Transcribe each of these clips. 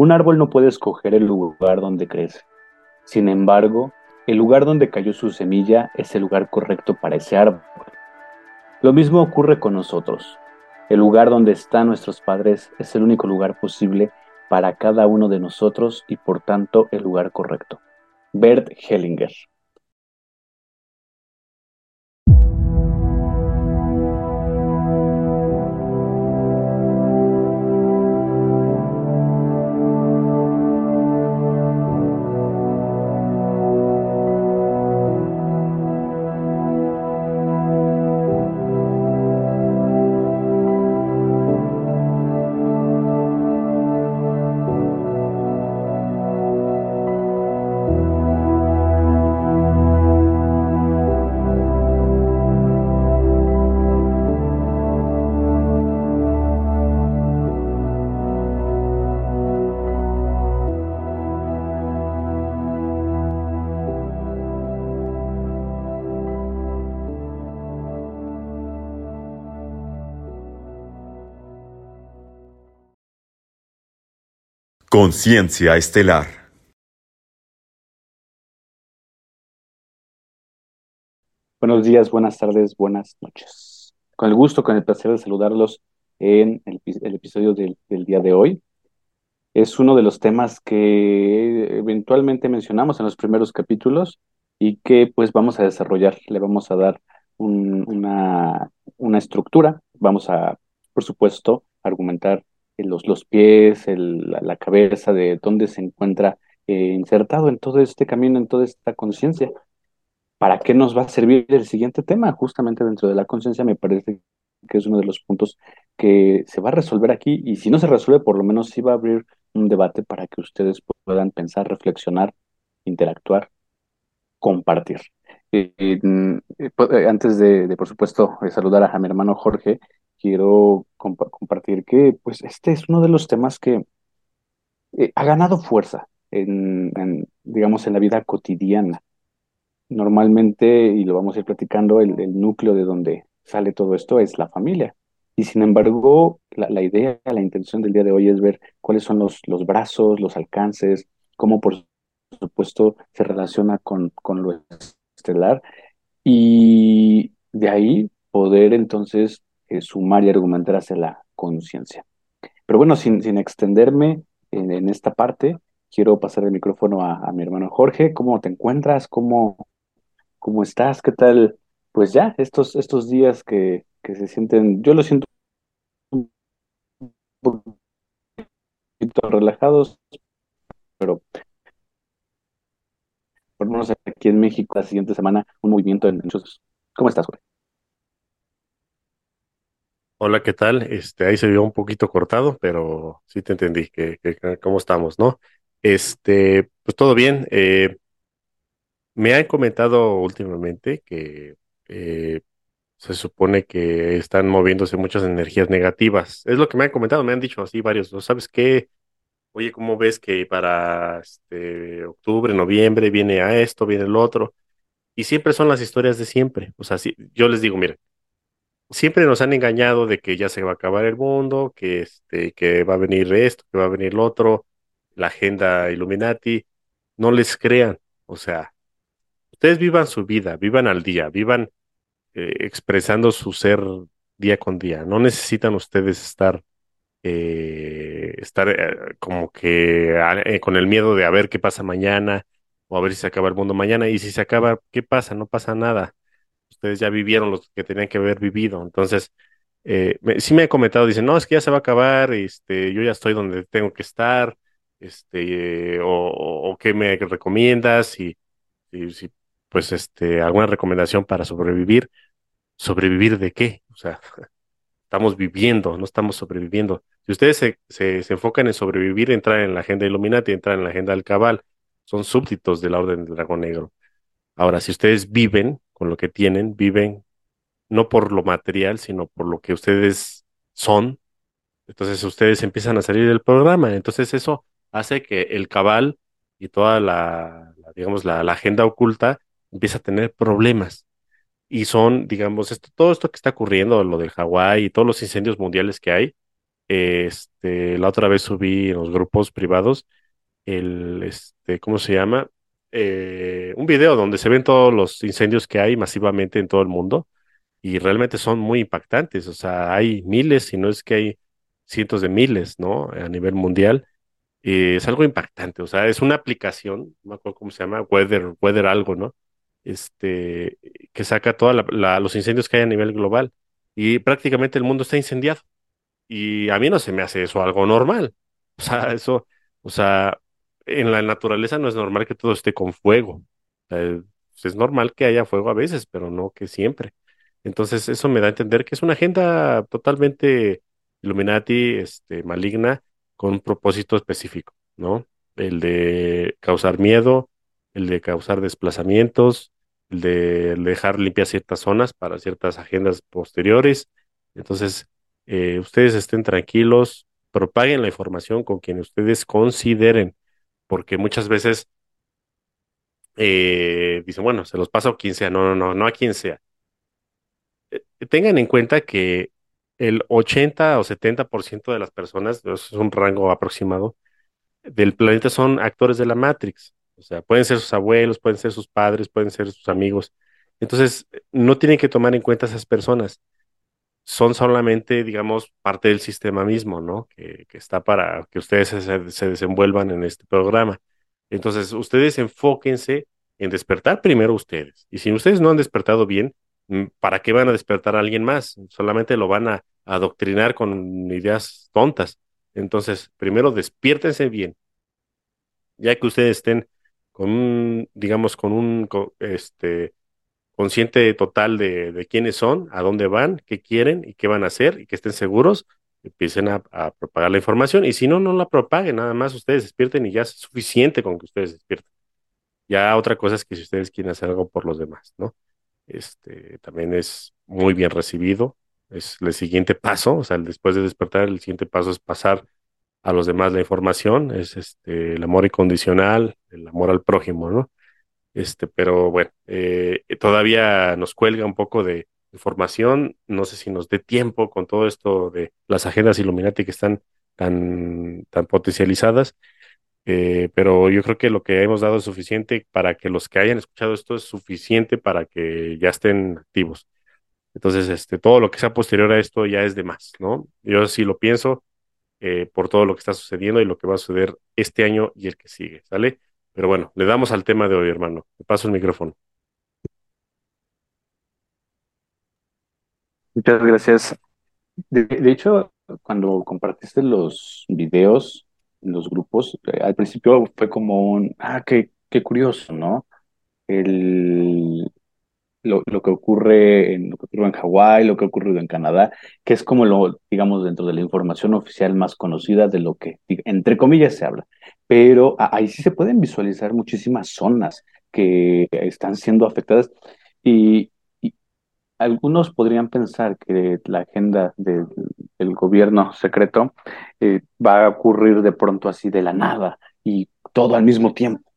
Un árbol no puede escoger el lugar donde crece. Sin embargo, el lugar donde cayó su semilla es el lugar correcto para ese árbol. Lo mismo ocurre con nosotros. El lugar donde están nuestros padres es el único lugar posible para cada uno de nosotros y por tanto el lugar correcto. Bert Hellinger Conciencia Estelar. Buenos días, buenas tardes, buenas noches. Con el gusto, con el placer de saludarlos en el, episodio del, día de hoy. Es uno de los temas que eventualmente mencionamos en los primeros capítulos y que pues vamos a desarrollar. Le vamos a dar una, una estructura. Vamos a, por supuesto, argumentar los, los pies, la, cabeza, de dónde se encuentra eh, insertado en todo este camino, en toda esta conciencia. ¿Para qué nos va a servir el siguiente tema? Justamente dentro de la conciencia me parece que es uno de los puntos que se va a resolver aquí y si no se resuelve, por lo menos sí va a abrir un debate para que ustedes puedan pensar, reflexionar, interactuar, compartir. Eh, eh, antes de, de, por supuesto, saludar a mi hermano Jorge, quiero compartir que pues este es uno de los temas que eh, ha ganado fuerza en, digamos, en la vida cotidiana. Normalmente, y lo vamos a ir platicando, el, núcleo de donde sale todo esto es la familia. Y sin embargo, la, idea, la intención del día de hoy es ver cuáles son los, los brazos, los alcances, cómo por supuesto se relaciona con, con lo estelar y de ahí poder entonces eh, sumar y argumentar hacia la conciencia. Pero bueno, sin, sin extenderme en, esta parte, quiero pasar el micrófono a, mi hermano Jorge. ¿Cómo te encuentras? ¿Cómo, cómo estás? ¿Qué tal? Pues ya, estos, estos días que, que se sienten, yo lo siento un poquito relajados, pero por menos aquí en México la siguiente semana un movimiento en muchos. ¿Cómo estás, Jorge? Hola, ¿qué tal? Este, ahí se vio un poquito cortado, pero sí te entendí que, cómo estamos, ¿no? Este, pues todo bien. Eh, me han comentado últimamente que eh, se supone que están moviéndose muchas energías negativas. Es lo que me han comentado, me han dicho así varios, ¿no sabes qué? Oye, ¿cómo ves que para este, octubre, noviembre viene a esto, viene el otro? Y siempre son las historias de siempre. O sea, si, yo les digo, miren, siempre nos han engañado de que ya se va a acabar el mundo, que, este, que va a venir esto, que va a venir lo otro, la agenda Illuminati. No les crean, o sea, ustedes vivan su vida, vivan al día, vivan eh, expresando su ser día con día. No necesitan ustedes estar, eh, estar eh, como que ah, con el miedo de a ver qué pasa mañana o a ver si se acaba el mundo mañana. Y si se acaba, ¿qué pasa? No pasa nada ustedes ya vivieron lo que tenían que haber vivido. Entonces, eh, sí me he comentado, dicen, no, es que ya se va a acabar, este, yo ya estoy donde tengo que estar, este, o, qué me recomiendas, y, si, pues, este, alguna recomendación para sobrevivir. ¿Sobrevivir de qué? O sea, estamos viviendo, no estamos sobreviviendo. Si ustedes se, se, enfocan en sobrevivir, entrar en la agenda Illuminati, entrar en la agenda del Cabal, son súbditos de la Orden del Dragón Negro. Ahora, si ustedes viven con lo que tienen, viven no por lo material, sino por lo que ustedes son. Entonces ustedes empiezan a salir del programa. Entonces eso hace que el cabal y toda la, digamos, la, agenda oculta empieza a tener problemas. Y son, digamos, esto, todo esto que está ocurriendo, lo del Hawái y todos los incendios mundiales que hay, Este, la otra vez subí en los grupos privados el, este, ¿cómo se llama? Eh, un video donde se ven todos los incendios que hay masivamente en todo el mundo y realmente son muy impactantes. O sea, hay miles, si no es que hay cientos de miles, ¿no? A nivel mundial. Y es algo impactante. O sea, es una aplicación, no me acuerdo cómo se llama, Weather, Weather algo, ¿no? Este, que saca todos los incendios que hay a nivel global. Y prácticamente el mundo está incendiado. Y a mí no se me hace eso algo normal. O sea, eso, o sea, en la naturaleza no es normal que todo esté con fuego. es normal que haya fuego a veces, pero no que siempre. Entonces, eso me da a entender que es una agenda totalmente Illuminati, este, maligna, con un propósito específico, ¿no? El de causar miedo, el de causar desplazamientos, el de dejar limpias ciertas zonas para ciertas agendas posteriores. Entonces, eh, ustedes estén tranquilos, propaguen la información con quien ustedes consideren, porque muchas veces eh, dicen, bueno, se los paso a quien sea, no, no, no, no a quien sea. Eh, tengan en cuenta que el 80 o 70% de las personas, es un rango aproximado, del planeta son actores de la Matrix. O sea, pueden ser sus abuelos, pueden ser sus padres, pueden ser sus amigos. Entonces, no tienen que tomar en cuenta esas personas. Son solamente, digamos, parte del sistema mismo, ¿no? Que, está para que ustedes se, se desenvuelvan en este programa. Entonces, ustedes enfóquense en despertar primero ustedes. Y si ustedes no han despertado bien, mm, ¿para qué van a despertar a alguien más? Solamente lo van a adoctrinar con ideas tontas. Entonces, primero despiértense bien. Ya que ustedes estén con un, digamos, con un este, consciente total de, quiénes son, a dónde van, qué quieren y qué van a hacer y que estén seguros, empiecen a, propagar la información. Y si no, no la propaguen, nada más ustedes despierten y ya es suficiente con que ustedes despierten. Ya otra cosa es que si ustedes quieren hacer algo por los demás, ¿no? Este también es muy bien recibido es el siguiente paso, o sea, después de despertar, el siguiente paso es pasar a los demás la información, es este el amor incondicional, el amor al prójimo, ¿no? Este, pero bueno, eh, todavía nos cuelga un poco de información, no sé si nos dé tiempo con todo esto de las agendas Illuminati que están tan, tan potencializadas, eh, pero yo creo que lo que hemos dado es suficiente para que los que hayan escuchado esto es suficiente para que ya estén activos. Entonces, este, todo lo que sea posterior a esto ya es de más, ¿no? Yo sí lo pienso eh, por todo lo que está sucediendo y lo que va a suceder este año y el que sigue, ¿sale? Pero bueno, le damos al tema de hoy, hermano. Te paso el micrófono. Muchas gracias. De, hecho, cuando compartiste los videos los grupos, eh, al principio fue como un, ah, qué, qué curioso, ¿no? El, lo, que ocurre en lo que ocurre en Hawái, lo que ha ocurrido en Canadá, que es como lo, digamos, dentro de la información oficial más conocida de lo que, entre comillas, se habla. Pero ahí sí se pueden visualizar muchísimas zonas que están siendo afectadas y, algunos podrían pensar que la agenda del gobierno secreto eh, va a ocurrir de pronto así de la nada y todo al mismo tiempo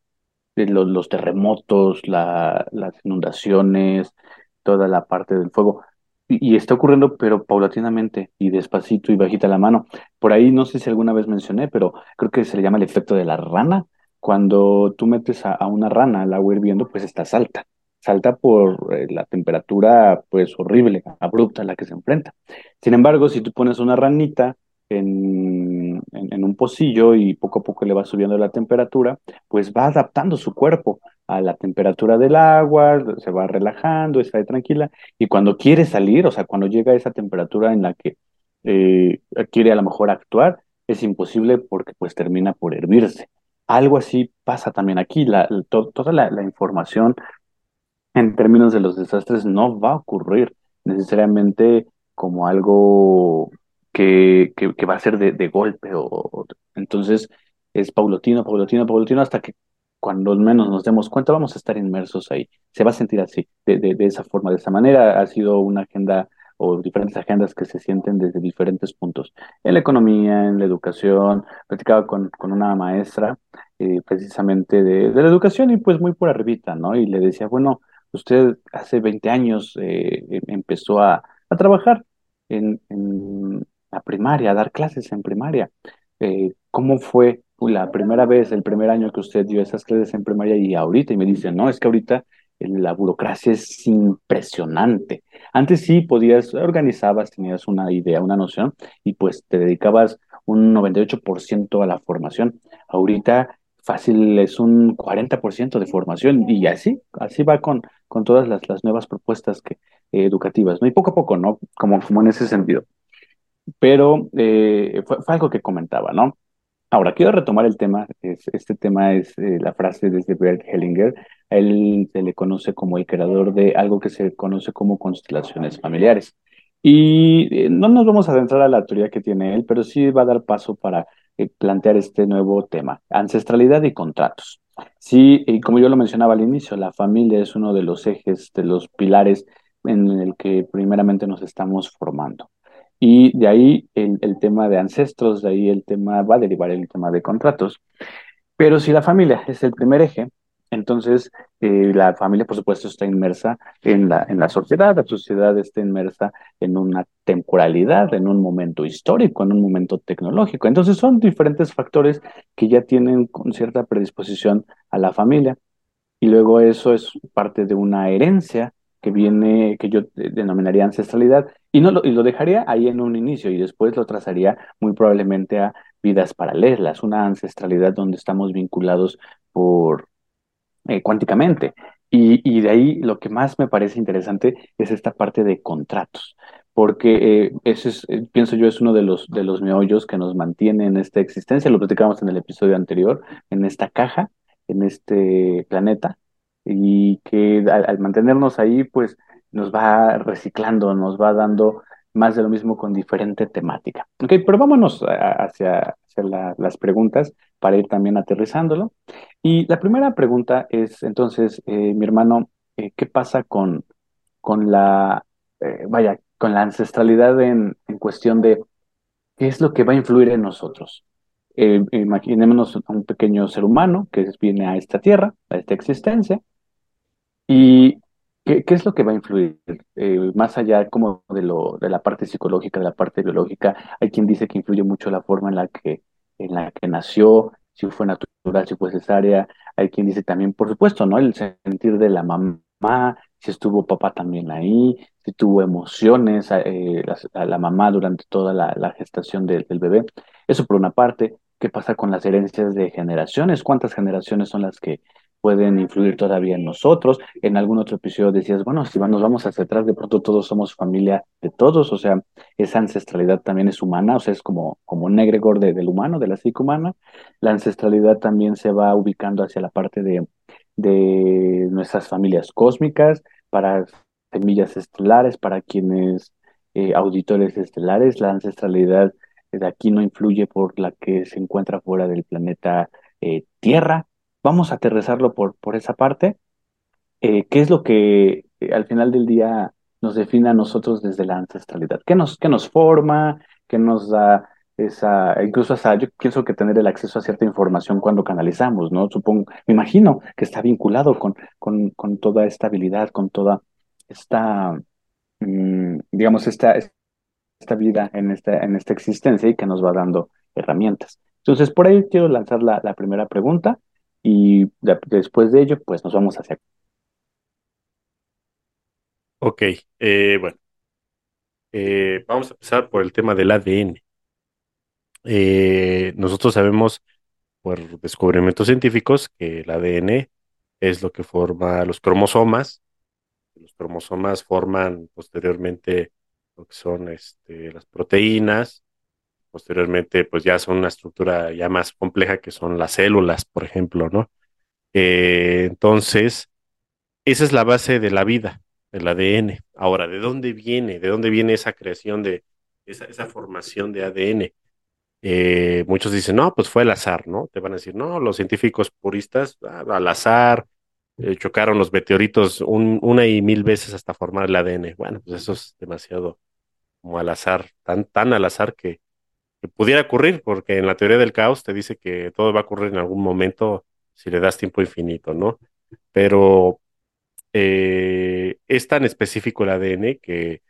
los, terremotos, la, las inundaciones, toda la parte del fuego. Y, está ocurriendo, pero paulatinamente y despacito y bajita la mano. Por ahí no sé si alguna vez mencioné, pero creo que se le llama el efecto de la rana. Cuando tú metes a, una rana al agua hirviendo, pues está salta. Salta por eh, la temperatura, pues horrible, abrupta a la que se enfrenta. Sin embargo, si tú pones una ranita en, en, un pocillo y poco a poco le va subiendo la temperatura, pues va adaptando su cuerpo a la temperatura del agua, se va relajando, está tranquila, y cuando quiere salir, o sea, cuando llega a esa temperatura en la que eh, quiere a lo mejor actuar, es imposible porque pues termina por hervirse. Algo así pasa también aquí, toda la información en términos de los desastres no va a ocurrir necesariamente como algo que, que, va a ser de, de golpe. O, entonces es paulatino, paulatino, paulatino, hasta que cuando menos nos demos cuenta vamos a estar inmersos ahí. Se va a sentir así, de, de, de esa forma, de esa manera. Ha sido una agenda o diferentes agendas que se sienten desde diferentes puntos. En la economía, en la educación, platicaba con, con una maestra eh, precisamente de, de, la educación y pues muy por arribita, ¿no? Y le decía, bueno, usted hace 20 años eh, empezó a, a trabajar en, la primaria, dar clases en primaria. Eh, ¿Cómo fue la primera vez, el primer año que usted dio esas clases en primaria y ahorita? Y me dicen, no, es que ahorita la burocracia es impresionante. Antes sí podías, organizabas, tenías una idea, una noción, y pues te dedicabas un 98% a la formación. Ahorita fácil es un 40% de formación y así, así va con, con todas las, las nuevas propuestas que, eh, educativas, ¿no? Y poco a poco, ¿no? Como, como en ese sentido. Pero eh, fue, fue, algo que comentaba, ¿no? Ahora, quiero retomar el tema, es, este tema es eh, la frase desde Bert Hellinger, a él se le conoce como el creador de algo que se conoce como constelaciones familiares. Y eh, no nos vamos a adentrar a la teoría que tiene él, pero sí va a dar paso para eh, plantear este nuevo tema, ancestralidad y contratos. Sí, y como yo lo mencionaba al inicio, la familia es uno de los ejes, de los pilares en el que primeramente nos estamos formando. Y de ahí el, tema de ancestros, de ahí el tema va a derivar el tema de contratos. Pero si la familia es el primer eje, entonces eh, la familia, por supuesto, está inmersa en la, en la sociedad, la sociedad está inmersa en una temporalidad, en un momento histórico, en un momento tecnológico. Entonces son diferentes factores que ya tienen cierta predisposición a la familia. Y luego eso es parte de una herencia que viene, que yo denominaría ancestralidad, y, no lo, y lo dejaría ahí en un inicio y después lo trazaría muy probablemente a vidas paralelas, una ancestralidad donde estamos vinculados por eh, cuánticamente. Y, y, de ahí lo que más me parece interesante es esta parte de contratos, porque eh, ese es, eh, pienso yo, es uno de los, de los meollos que nos mantiene en esta existencia, lo platicamos en el episodio anterior, en esta caja, en este planeta, y que al, mantenernos ahí, pues nos va reciclando, nos va dando más de lo mismo con diferente temática. Ok, pero vámonos hacia, hacia la, las preguntas para ir también aterrizándolo. Y la primera pregunta es, entonces, eh, mi hermano, eh, ¿qué pasa con, con la, eh, vaya, con la ancestralidad en, en, cuestión de qué es lo que va a influir en nosotros? imaginémonos un pequeño ser humano que viene a esta tierra, a esta existencia, y ¿Qué, ¿Qué, es lo que va a influir? Eh, más allá como de, lo, de la parte psicológica, de la parte biológica, hay quien dice que influye mucho la forma en la que, en la que nació, si fue natural, si fue cesárea, hay quien dice también, por supuesto, ¿no? El sentir de la mamá, si estuvo papá también ahí, si tuvo emociones eh, la, la, mamá durante toda la, gestación de, del bebé. Eso por una parte. ¿Qué pasa con las herencias de generaciones? ¿Cuántas generaciones son las que pueden influir todavía en nosotros. En algún otro episodio decías, bueno, si nos vamos hacia atrás, de pronto todos somos familia de todos, o sea, esa ancestralidad también es humana, o sea, es como, como un egregor de, del humano, de la psique humana. La ancestralidad también se va ubicando hacia la parte de, de nuestras familias cósmicas, para semillas estelares, para quienes eh, auditores estelares, la ancestralidad de aquí no influye por la que se encuentra fuera del planeta eh, Tierra, vamos a aterrizarlo por, por esa parte. Eh, ¿Qué es lo que eh, al final del día nos define a nosotros desde la ancestralidad? ¿Qué nos, qué nos forma? ¿Qué nos da esa, incluso hasta yo pienso que tener el acceso a cierta información cuando canalizamos, ¿no? Supongo, me imagino que está vinculado con, con, con toda esta habilidad, con toda esta, mmm, digamos, esta, esta vida en esta, en esta existencia y que nos va dando herramientas. Entonces, por ahí quiero lanzar la, la primera pregunta y de, después de ello, pues nos vamos hacia... Ok, eh, bueno, eh, vamos a empezar por el tema del ADN. Eh, nosotros sabemos por descubrimientos científicos que el ADN es lo que forma los cromosomas. Los cromosomas forman posteriormente lo que son este, las proteínas, Posteriormente, pues ya son una estructura ya más compleja que son las células, por ejemplo, ¿no? Eh, entonces, esa es la base de la vida, del ADN. Ahora, ¿de dónde viene? ¿De dónde viene esa creación de esa, esa formación de ADN? Eh, muchos dicen, no, pues fue al azar, ¿no? Te van a decir, no, los científicos puristas, ah, al azar, eh, chocaron los meteoritos un, una y mil veces hasta formar el ADN. Bueno, pues eso es demasiado como al azar, tan, tan al azar que pudiera ocurrir, porque en la teoría del caos te dice que todo va a ocurrir en algún momento si le das tiempo infinito, ¿no? Pero eh, es tan específico el ADN que,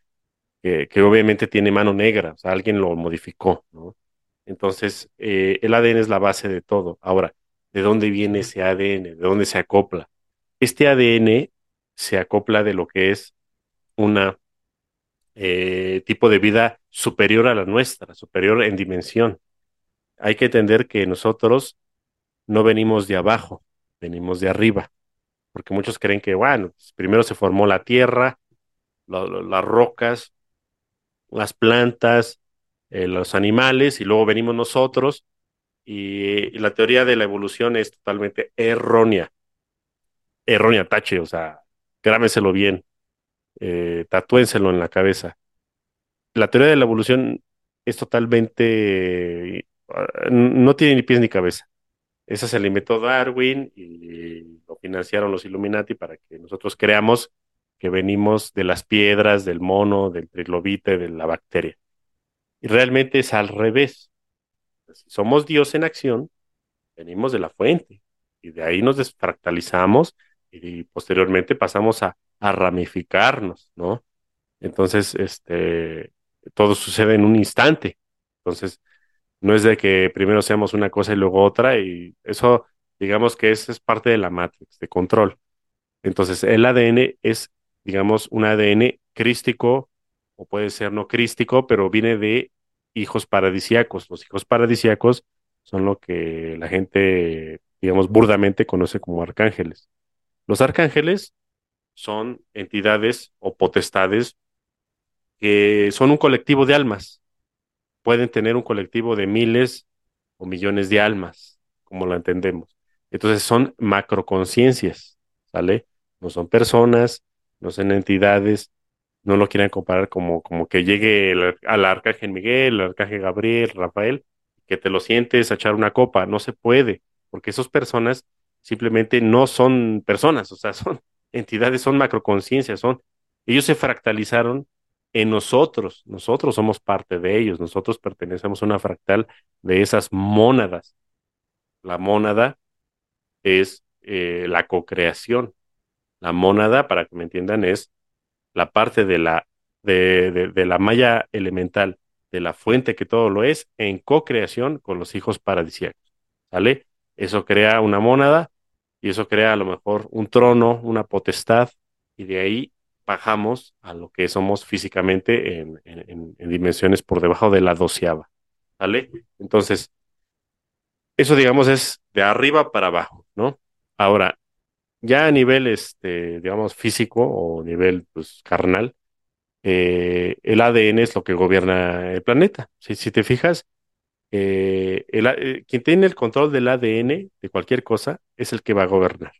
que, que obviamente tiene mano negra, o sea, alguien lo modificó, ¿no? Entonces, eh, el ADN es la base de todo. Ahora, ¿de dónde viene ese ADN? ¿De dónde se acopla? Este ADN se acopla de lo que es una eh, tipo de vida superior a la nuestra, superior en dimensión. Hay que entender que nosotros no venimos de abajo, venimos de arriba, porque muchos creen que, bueno, pues, primero se formó la tierra, las rocas, las plantas, eh, los animales, y luego venimos nosotros, y, y, la teoría de la evolución es totalmente errónea. Errónea, tache, o sea, grámeselo bien, eh, tatúenselo en la cabeza. La teoría de la evolución es totalmente, uh, no tiene ni pies ni cabeza. Esa se la inventó Darwin y lo financiaron los Illuminati para que nosotros creamos que venimos de las piedras, del mono, del trilobite, de la bacteria. Y realmente es al revés. Si somos Dios en acción, venimos de la fuente y de ahí nos desfractalizamos y posteriormente pasamos a ramificarnos, ¿no? Entonces, este, todo sucede en un instante. Entonces, no es de que primero seamos una cosa y luego otra, y eso, digamos que es, es parte de la matrix de control. Entonces, el ADN es, digamos, un ADN crístico, o puede ser no crístico, pero viene de hijos paradisiacos. Los hijos paradisiacos son lo que la gente, digamos, burdamente conoce como arcángeles. Los arcángeles son entidades o potestades que son un colectivo de almas. Pueden tener un colectivo de miles o millones de almas, como lo entendemos. Entonces son macroconciencias, ¿sale? No son personas, no son entidades, no lo quieran comparar como, como que llegue al arcángel Miguel, el arcángel Gabriel, Rafael, que te lo sientes a echar una copa. No se puede, porque esas personas simplemente no son personas, o sea, son entidades, son macroconciencias, son, ellos se fractalizaron en nosotros, nosotros somos parte de ellos, nosotros pertenecemos a una fractal de esas mónadas. La mónada es eh, la cocreación. La mónada, para que me entiendan, es la parte de la, de, de, la malla elemental, de la fuente que todo lo es, en cocreación con los hijos paradisíacos. ¿Sale? Eso crea una mónada y eso crea a lo mejor un trono, una potestad, y de ahí bajamos a lo que somos físicamente en, en, en dimensiones por debajo de la doceava. ¿Vale? Entonces, eso digamos es de arriba para abajo, ¿no? Ahora, ya a nivel, este, digamos, físico o nivel pues, carnal, eh, el ADN es lo que gobierna el planeta. Si, si te fijas, eh, eh, quien tiene el control del ADN de cualquier cosa es el que va a gobernar.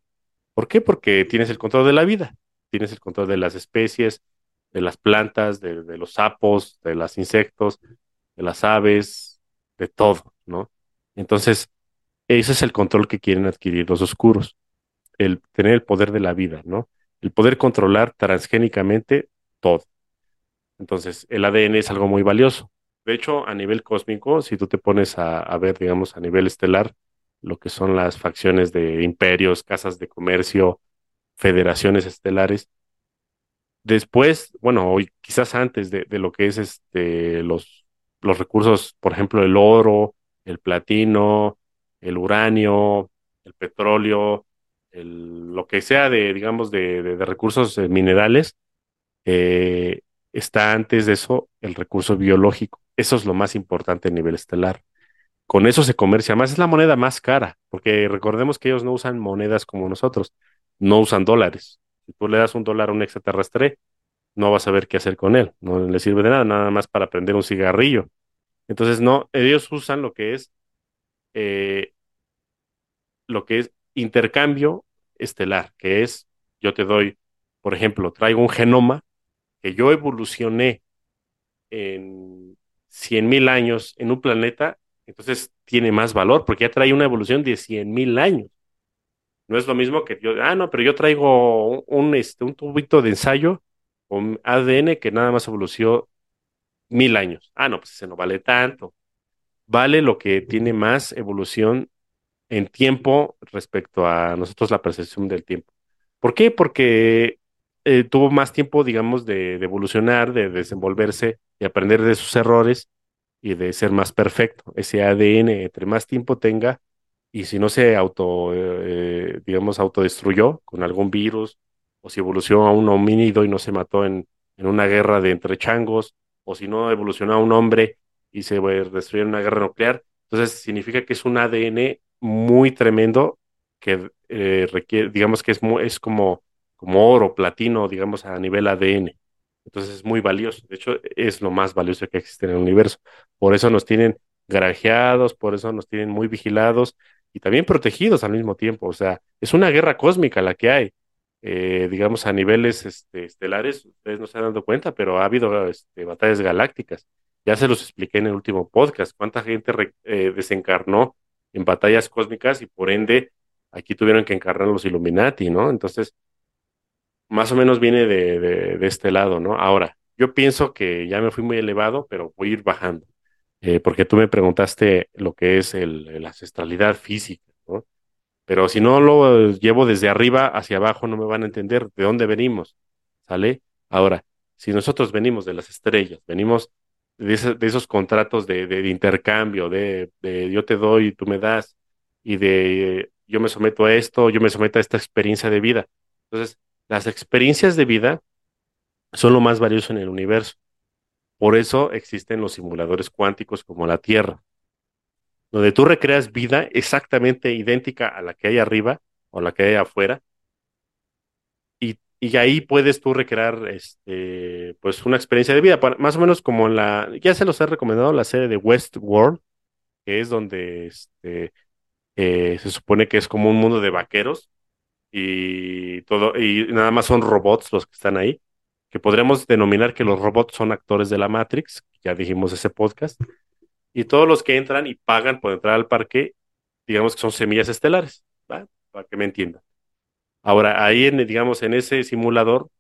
¿Por qué? Porque tienes el control de la vida, tienes el control de las especies, de las plantas, de, los sapos, de los insectos, de las aves, de todo, ¿no? Entonces, ese es el control que quieren adquirir los oscuros, el tener el poder de la vida, ¿no? El poder controlar transgénicamente todo. Entonces, el ADN es algo muy valioso. De hecho, a nivel cósmico, si tú te pones a, ver, digamos, a nivel estelar, lo que son las facciones de imperios, casas de comercio, federaciones estelares, después, bueno, hoy quizás antes de, lo que es este, los, los recursos, por ejemplo, el oro, el platino, el uranio, el petróleo, el, lo que sea de, digamos, de, de, de recursos eh, minerales, eh, está antes de eso el recurso biológico. Eso es lo más importante a nivel estelar. Con eso se comercia más, es la moneda más cara, porque recordemos que ellos no usan monedas como nosotros, no usan dólares. Si tú le das un dólar a un extraterrestre, no vas a saber qué hacer con él, no le sirve de nada, nada más para prender un cigarrillo. Entonces, no, ellos usan lo que es, eh, lo que es intercambio estelar, que es, yo te doy, por ejemplo, traigo un genoma que yo evolucioné en 100 mil años en un planeta, entonces tiene más valor porque ya trae una evolución de 100 mil años. No es lo mismo que yo, ah, no, pero yo traigo un, este, un tubito de ensayo con ADN que nada más evolucionó mil años. Ah, no, pues ese no vale tanto. Vale lo que tiene más evolución en tiempo respecto a nosotros la percepción del tiempo. ¿Por qué? Porque eh, tuvo más tiempo, digamos, de, de evolucionar, de desenvolverse y aprender de sus errores y de ser más perfecto. Ese ADN, entre más tiempo tenga, y si no se auto, eh, digamos, autodestruyó con algún virus, o si evolucionó a un homínido y no se mató en, en una guerra de entre changos, o si no evolucionó a un hombre y se destruyó en una guerra nuclear, entonces significa que es un ADN muy tremendo que eh, requiere, digamos que es, es como, como oro, platino, digamos, a nivel ADN. Entonces es muy valioso. De hecho, es lo más valioso que existe en el universo. Por eso nos tienen granjeados, por eso nos tienen muy vigilados y también protegidos al mismo tiempo. O sea, es una guerra cósmica la que hay. Eh, digamos, a niveles este, estelares, ustedes no se han dado cuenta, pero ha habido este, batallas galácticas. Ya se los expliqué en el último podcast, cuánta gente eh, desencarnó en batallas cósmicas y por ende aquí tuvieron que encarnar los Illuminati, ¿no? Entonces, más o menos viene de, de, este lado, ¿no? Ahora, yo pienso que ya me fui muy elevado, pero voy a ir bajando, eh, porque tú me preguntaste lo que es el, la ancestralidad física, ¿no? Pero si no lo llevo desde arriba hacia abajo, no me van a entender de dónde venimos, ¿sale? Ahora, si nosotros venimos de las estrellas, venimos de, de esos contratos de, intercambio, de, yo te doy y tú me das, y de yo me someto a esto, yo me someto a esta experiencia de vida. Entonces, las experiencias de vida son lo más valioso en el universo. Por eso existen los simuladores cuánticos como la Tierra, donde tú recreas vida exactamente idéntica a la que hay arriba o la que hay afuera. Y, y ahí puedes tú recrear este, pues una experiencia de vida, más o menos como la, ya se los he recomendado la serie de Westworld, que es donde este, eh, se supone que es como un mundo de vaqueros, y todo, y nada más son robots los que están ahí, que podríamos denominar que los robots son actores de la Matrix, ya dijimos ese podcast, y todos los que entran y pagan por entrar al parque, digamos que son semillas estelares, ¿va? para que me entiendan. Ahora, ahí, en, digamos, en ese simulador,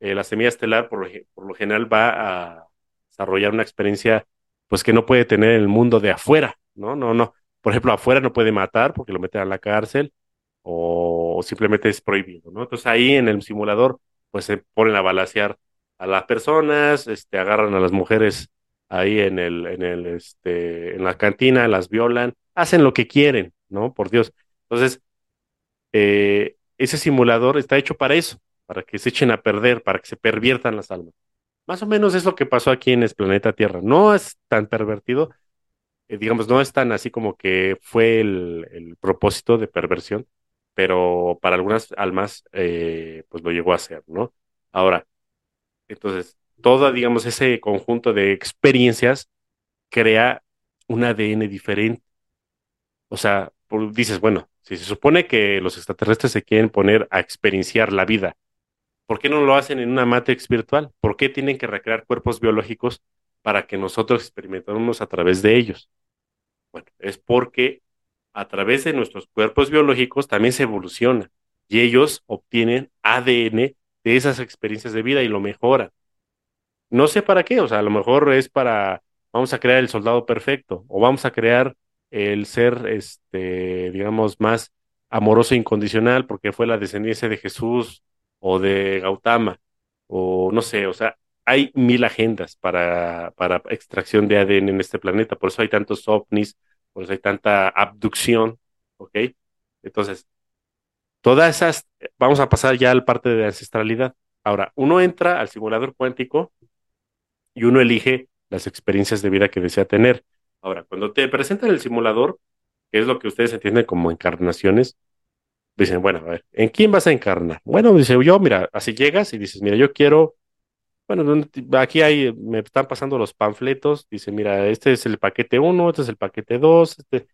eh, la semilla estelar por, por, lo general va a desarrollar una experiencia pues que no puede tener el mundo de afuera, ¿no? No, no. Por ejemplo, afuera no puede matar porque lo meten a la cárcel o, simplemente es prohibido, ¿no? Entonces ahí en el simulador pues se ponen a balasear a las personas, este, agarran a las mujeres ahí en el, en el, este, en la cantina, las violan, hacen lo que quieren, ¿no? Por Dios. Entonces, eh, ese simulador está hecho para eso, para que se echen a perder, para que se perviertan las almas. Más o menos es lo que pasó aquí en el planeta Tierra. No es tan pervertido, eh, digamos, no es tan así como que fue el, el propósito de perversión, pero para algunas almas, eh, pues lo llegó a hacer, ¿no? Ahora, entonces, todo, digamos, ese conjunto de experiencias crea un ADN diferente. O sea, dices, bueno, si se supone que los extraterrestres se quieren poner a experienciar la vida, ¿por qué no lo hacen en una matrix virtual? ¿Por qué tienen que recrear cuerpos biológicos para que nosotros experimentemos a través de ellos? Bueno, es porque a través de nuestros cuerpos biológicos también se evoluciona y ellos obtienen ADN de esas experiencias de vida y lo mejoran. No sé para qué, o sea, a lo mejor es para, vamos a crear el soldado perfecto o vamos a crear el ser, este, digamos, más amoroso e incondicional porque fue la descendencia de Jesús o de Gautama o no sé, o sea, hay mil agendas para, para extracción de ADN en este planeta, por eso hay tantos ovnis, por eso hay tanta abducción, ¿ok? Entonces, todas esas, vamos a pasar ya al parte de ancestralidad. Ahora, uno entra al simulador cuántico y uno elige las experiencias de vida que desea tener. Ahora, cuando te presentan el simulador, que es lo que ustedes entienden como encarnaciones, dicen, bueno, a ver, ¿en quién vas a encarnar? Bueno, dice yo, mira, así llegas y dices, mira, yo quiero bueno, aquí hay, me están pasando los panfletos, dice, mira, este es el paquete 1, este es el paquete 2, este,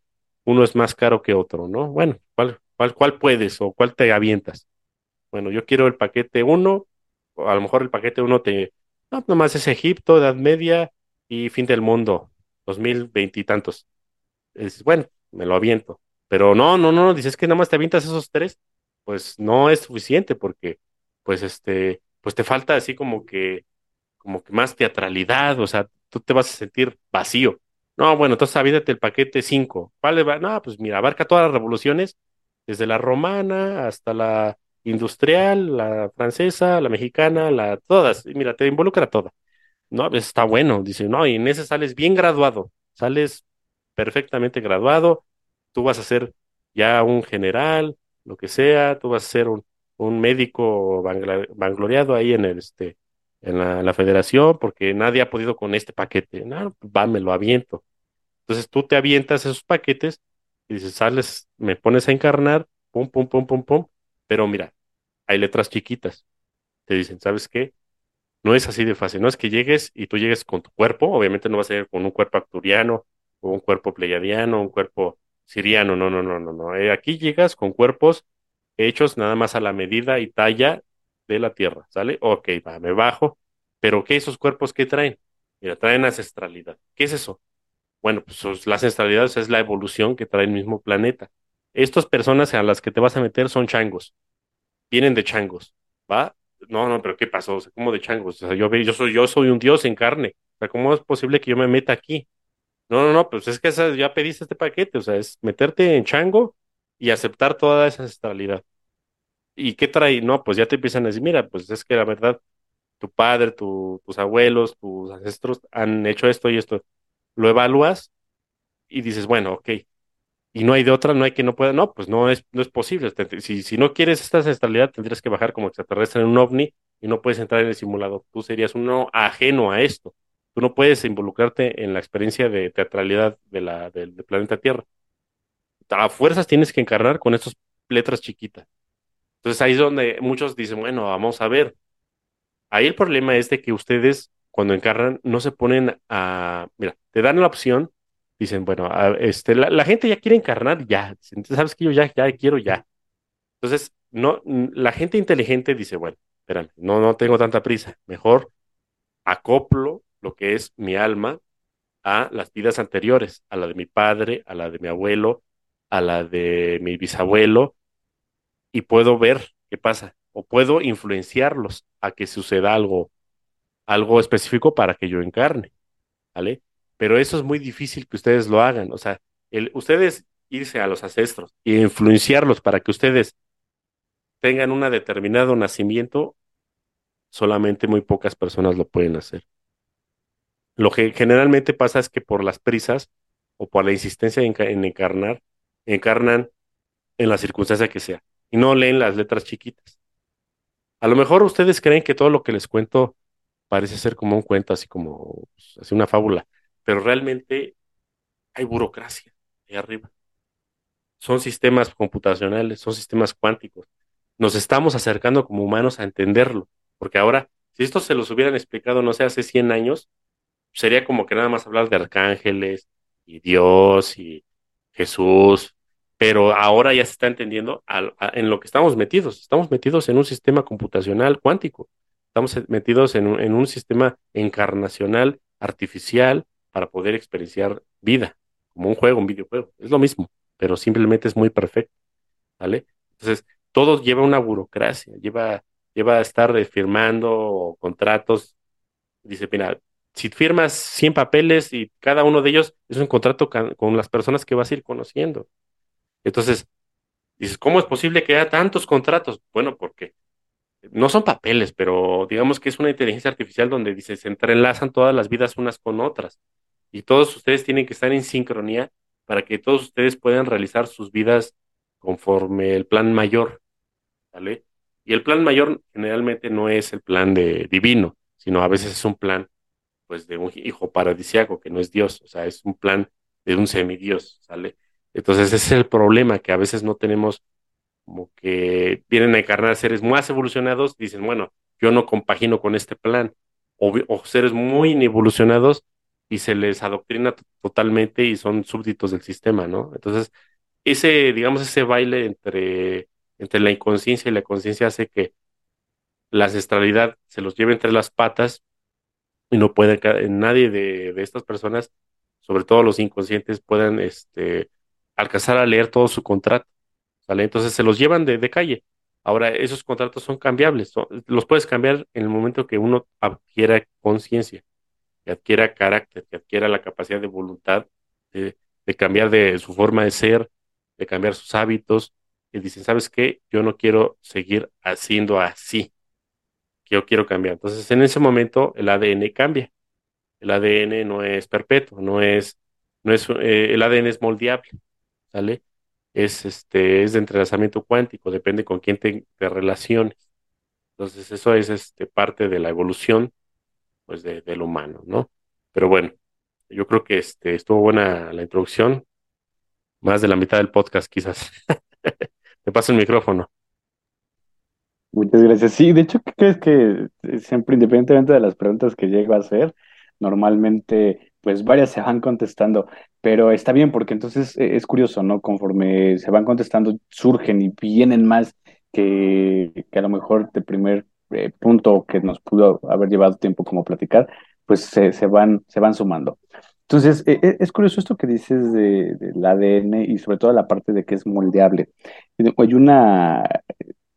uno es más caro que otro, ¿no? Bueno, ¿cuál, cuál, cuál puedes o cuál te avientas? Bueno, yo quiero el paquete 1, o a lo mejor el paquete 1 te, no, nomás es Egipto, Edad Media y fin del mundo, 2020 y tantos. Es, bueno, me lo aviento. Pero no, no, no, dices que nada más te avientas esos tres, pues no es suficiente porque, pues este, pues te falta así como que, como que más teatralidad, o sea, tú te vas a sentir vacío. No, bueno, entonces avídate el paquete 5. ¿Cuál va? No, pues mira, abarca todas las revoluciones, desde la romana hasta la industrial, la francesa, la mexicana, la todas. Y mira, te involucra toda. No, pues está bueno. Dice, no, y en ese sales bien graduado. Sales perfectamente graduado. Tú vas a ser ya un general, lo que sea. Tú vas a ser un, un médico vangloriado ahí en el, este, en la, federación porque nadie ha podido con este paquete. No, va, me lo aviento. Entonces tú te avientas esos paquetes y dices, sales, me pones a encarnar, pum, pum, pum, pum, pum. Pero mira, hay letras chiquitas. Te dicen, ¿sabes qué? No es así de fácil. No es que llegues y tú llegues con tu cuerpo. Obviamente no vas a ir con un cuerpo acturiano o un cuerpo pleiadiano, un cuerpo siriano. No, no, no, no, no. Eh, aquí llegas con cuerpos hechos nada más a la medida y talla de la Tierra, ¿sale? Ok, va, me bajo. Pero ¿qué esos cuerpos que traen? Mira, traen ancestralidad. ¿Qué es eso? Bueno, pues la ancestralidad es la evolución que trae el mismo planeta. Estas personas a las que te vas a meter son changos. Vienen de changos, ¿va? No, no, pero ¿qué pasó? O sea, ¿cómo de changos? O sea, yo, yo, soy, yo soy un dios en carne. O sea, ¿cómo es posible que yo me meta aquí? No, no, no, pues es que ya pediste este paquete. O sea, es meterte en chango y aceptar toda esa ancestralidad. ¿Y qué trae? No, pues ya te empiezan a decir, mira, pues es que la verdad, tu padre, tus abuelos, tus ancestros han hecho esto y esto. Lo evalúas y dices, bueno, ok. Y no hay de otra, no hay que no pueda, no, pues no es, no es posible. Si, si no quieres esta ancestralidad, tendrías que bajar como extraterrestre en un ovni y no puedes entrar en el simulador. Tú serías uno ajeno a esto. Tú no puedes involucrarte en la experiencia de teatralidad de la, del planeta Tierra. A fuerzas tienes que encarnar con estas letras chiquitas. Entonces ahí es donde muchos dicen, bueno, vamos a ver. Ahí el problema es de que ustedes cuando encarnan no se ponen a, mira, te dan la opción, dicen, bueno, este, la, gente ya quiere encarnar ya, sabes que yo ya, ya quiero ya. Entonces, no, la gente inteligente dice, bueno, espérame, no, no tengo tanta prisa, mejor acoplo lo que es mi alma a las vidas anteriores, a la de mi padre, a la de mi abuelo, a la de mi bisabuelo, y puedo ver qué pasa, o puedo influenciarlos a que suceda algo, algo específico para que yo encarne, ¿vale? Pero eso es muy difícil que ustedes lo hagan, o sea, el, ustedes irse a los ancestros e influenciarlos para que ustedes tengan un determinado nacimiento, solamente muy pocas personas lo pueden hacer. Lo que generalmente pasa es que por las prisas o por la insistencia en encarnar, encarnan en la circunstancia que sea y no leen las letras chiquitas. A lo mejor ustedes creen que todo lo que les cuento parece ser como un cuento, así como pues, así una fábula, pero realmente hay burocracia ahí arriba. Son sistemas computacionales, son sistemas cuánticos. Nos estamos acercando como humanos a entenderlo, porque ahora, si esto se los hubieran explicado, no sé, hace 100 años, sería como que nada más hablar de arcángeles y Dios y Jesús pero ahora ya se está entendiendo en lo que estamos metidos. Estamos metidos en un sistema computacional cuántico. Estamos metidos en un, en un sistema encarnacional artificial para poder experienciar vida, como un juego, un videojuego. Es lo mismo, pero simplemente es muy perfecto. ¿Vale? Entonces, todo lleva una burocracia, lleva, lleva a estar firmando contratos. Dice, mira, si firmas 100 papeles y cada uno de ellos es un contrato con las personas que vas a ir conociendo. Entonces, dices, ¿cómo es posible que haya tantos contratos? Bueno, porque no son papeles, pero digamos que es una inteligencia artificial donde dice, se entrelazan todas las vidas unas con otras. Y todos ustedes tienen que estar en sincronía para que todos ustedes puedan realizar sus vidas conforme el plan mayor. ¿Vale? Y el plan mayor generalmente no es el plan de divino, sino a veces es un plan pues de un hijo paradisiaco que no es Dios, o sea, es un plan de un semidios, ¿sale? Entonces ese es el problema, que a veces no tenemos como que vienen a encarnar seres más evolucionados, dicen, bueno, yo no compagino con este plan, o, seres muy evolucionados y se les adoctrina totalmente y son súbditos del sistema, ¿no? Entonces, ese, digamos, ese baile entre, entre la inconsciencia y la conciencia hace que la ancestralidad se los lleve entre las patas y no puede, nadie de, de estas personas, sobre todo los inconscientes, puedan este, alcanzar a leer todo su contrato. Entonces se los llevan de, calle. Ahora, esos contratos son cambiables, los puedes cambiar en el momento que uno adquiera conciencia, que adquiera carácter, que adquiera la capacidad de voluntad de, cambiar de su forma de ser, de cambiar sus hábitos, y dicen, ¿sabes qué? Yo no quiero seguir haciendo así, yo quiero cambiar. Entonces, en ese momento, el ADN cambia. El ADN no es perpetuo, no es, no es, eh, el ADN es moldeable, ¿sale? Es, este, es de entrelazamiento cuántico, depende con quién te, te relaciones. Entonces, eso es este, parte de la evolución, pues, de, del humano, ¿no? Pero bueno, yo creo que este, estuvo buena la introducción, más de la mitad del podcast, quizás. Te paso el micrófono. Muchas gracias. Sí, de hecho, ¿qué crees que siempre, independientemente de las preguntas que llego a hacer, normalmente, pues varias se van contestando, pero está bien porque entonces eh, es curioso, ¿no? Conforme se van contestando, surgen y vienen más que, que a lo mejor de primer eh, punto que nos pudo haber llevado tiempo como platicar, pues se, se van, se van sumando. Entonces, eh, eh, es curioso esto que dices de, del ADN y sobre todo la parte de que es moldeable. Hay una,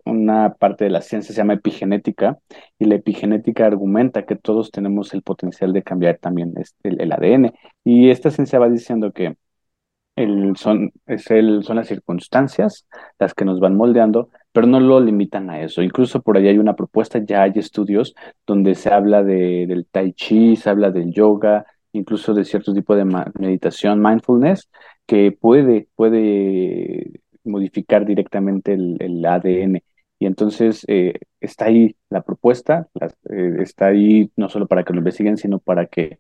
una parte de la ciencia se llama epigenética y la epigenética argumenta que todos tenemos el potencial de cambiar también este, el, ADN. Y esta ciencia va diciendo que son, es el, son las circunstancias las que nos van moldeando, pero no lo limitan a eso. Incluso por ahí hay una propuesta, ya hay estudios donde se habla de, del tai chi, se habla del yoga, incluso de cierto tipo de meditación, mindfulness, que puede, puede modificar directamente el ADN. Y entonces eh, está ahí la propuesta, eh, está ahí no solo para que lo investiguen, sino para que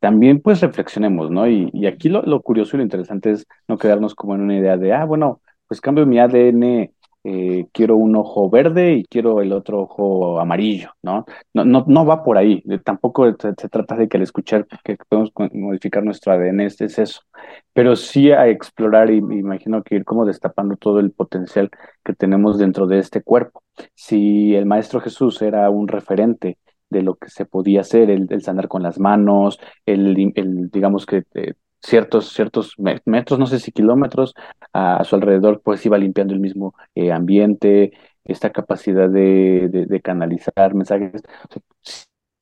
también pues reflexionemos, ¿no? Y, y aquí lo, lo, curioso y lo interesante es no quedarnos como en una idea de, ah, bueno, pues cambio mi ADN eh, quiero un ojo verde y quiero el otro ojo amarillo, ¿no? No, no, no va por ahí, tampoco se, se, trata de que al escuchar que podemos modificar nuestro ADN es, es eso, pero sí a explorar y me imagino que ir como destapando todo el potencial que tenemos dentro de este cuerpo. Si el Maestro Jesús era un referente de lo que se podía hacer, el, el sanar con las manos, el, el digamos que eh, ciertos, ciertos metros, no sé si kilómetros a, su alrededor, pues iba limpiando el mismo eh, ambiente, esta capacidad de, de, de canalizar mensajes.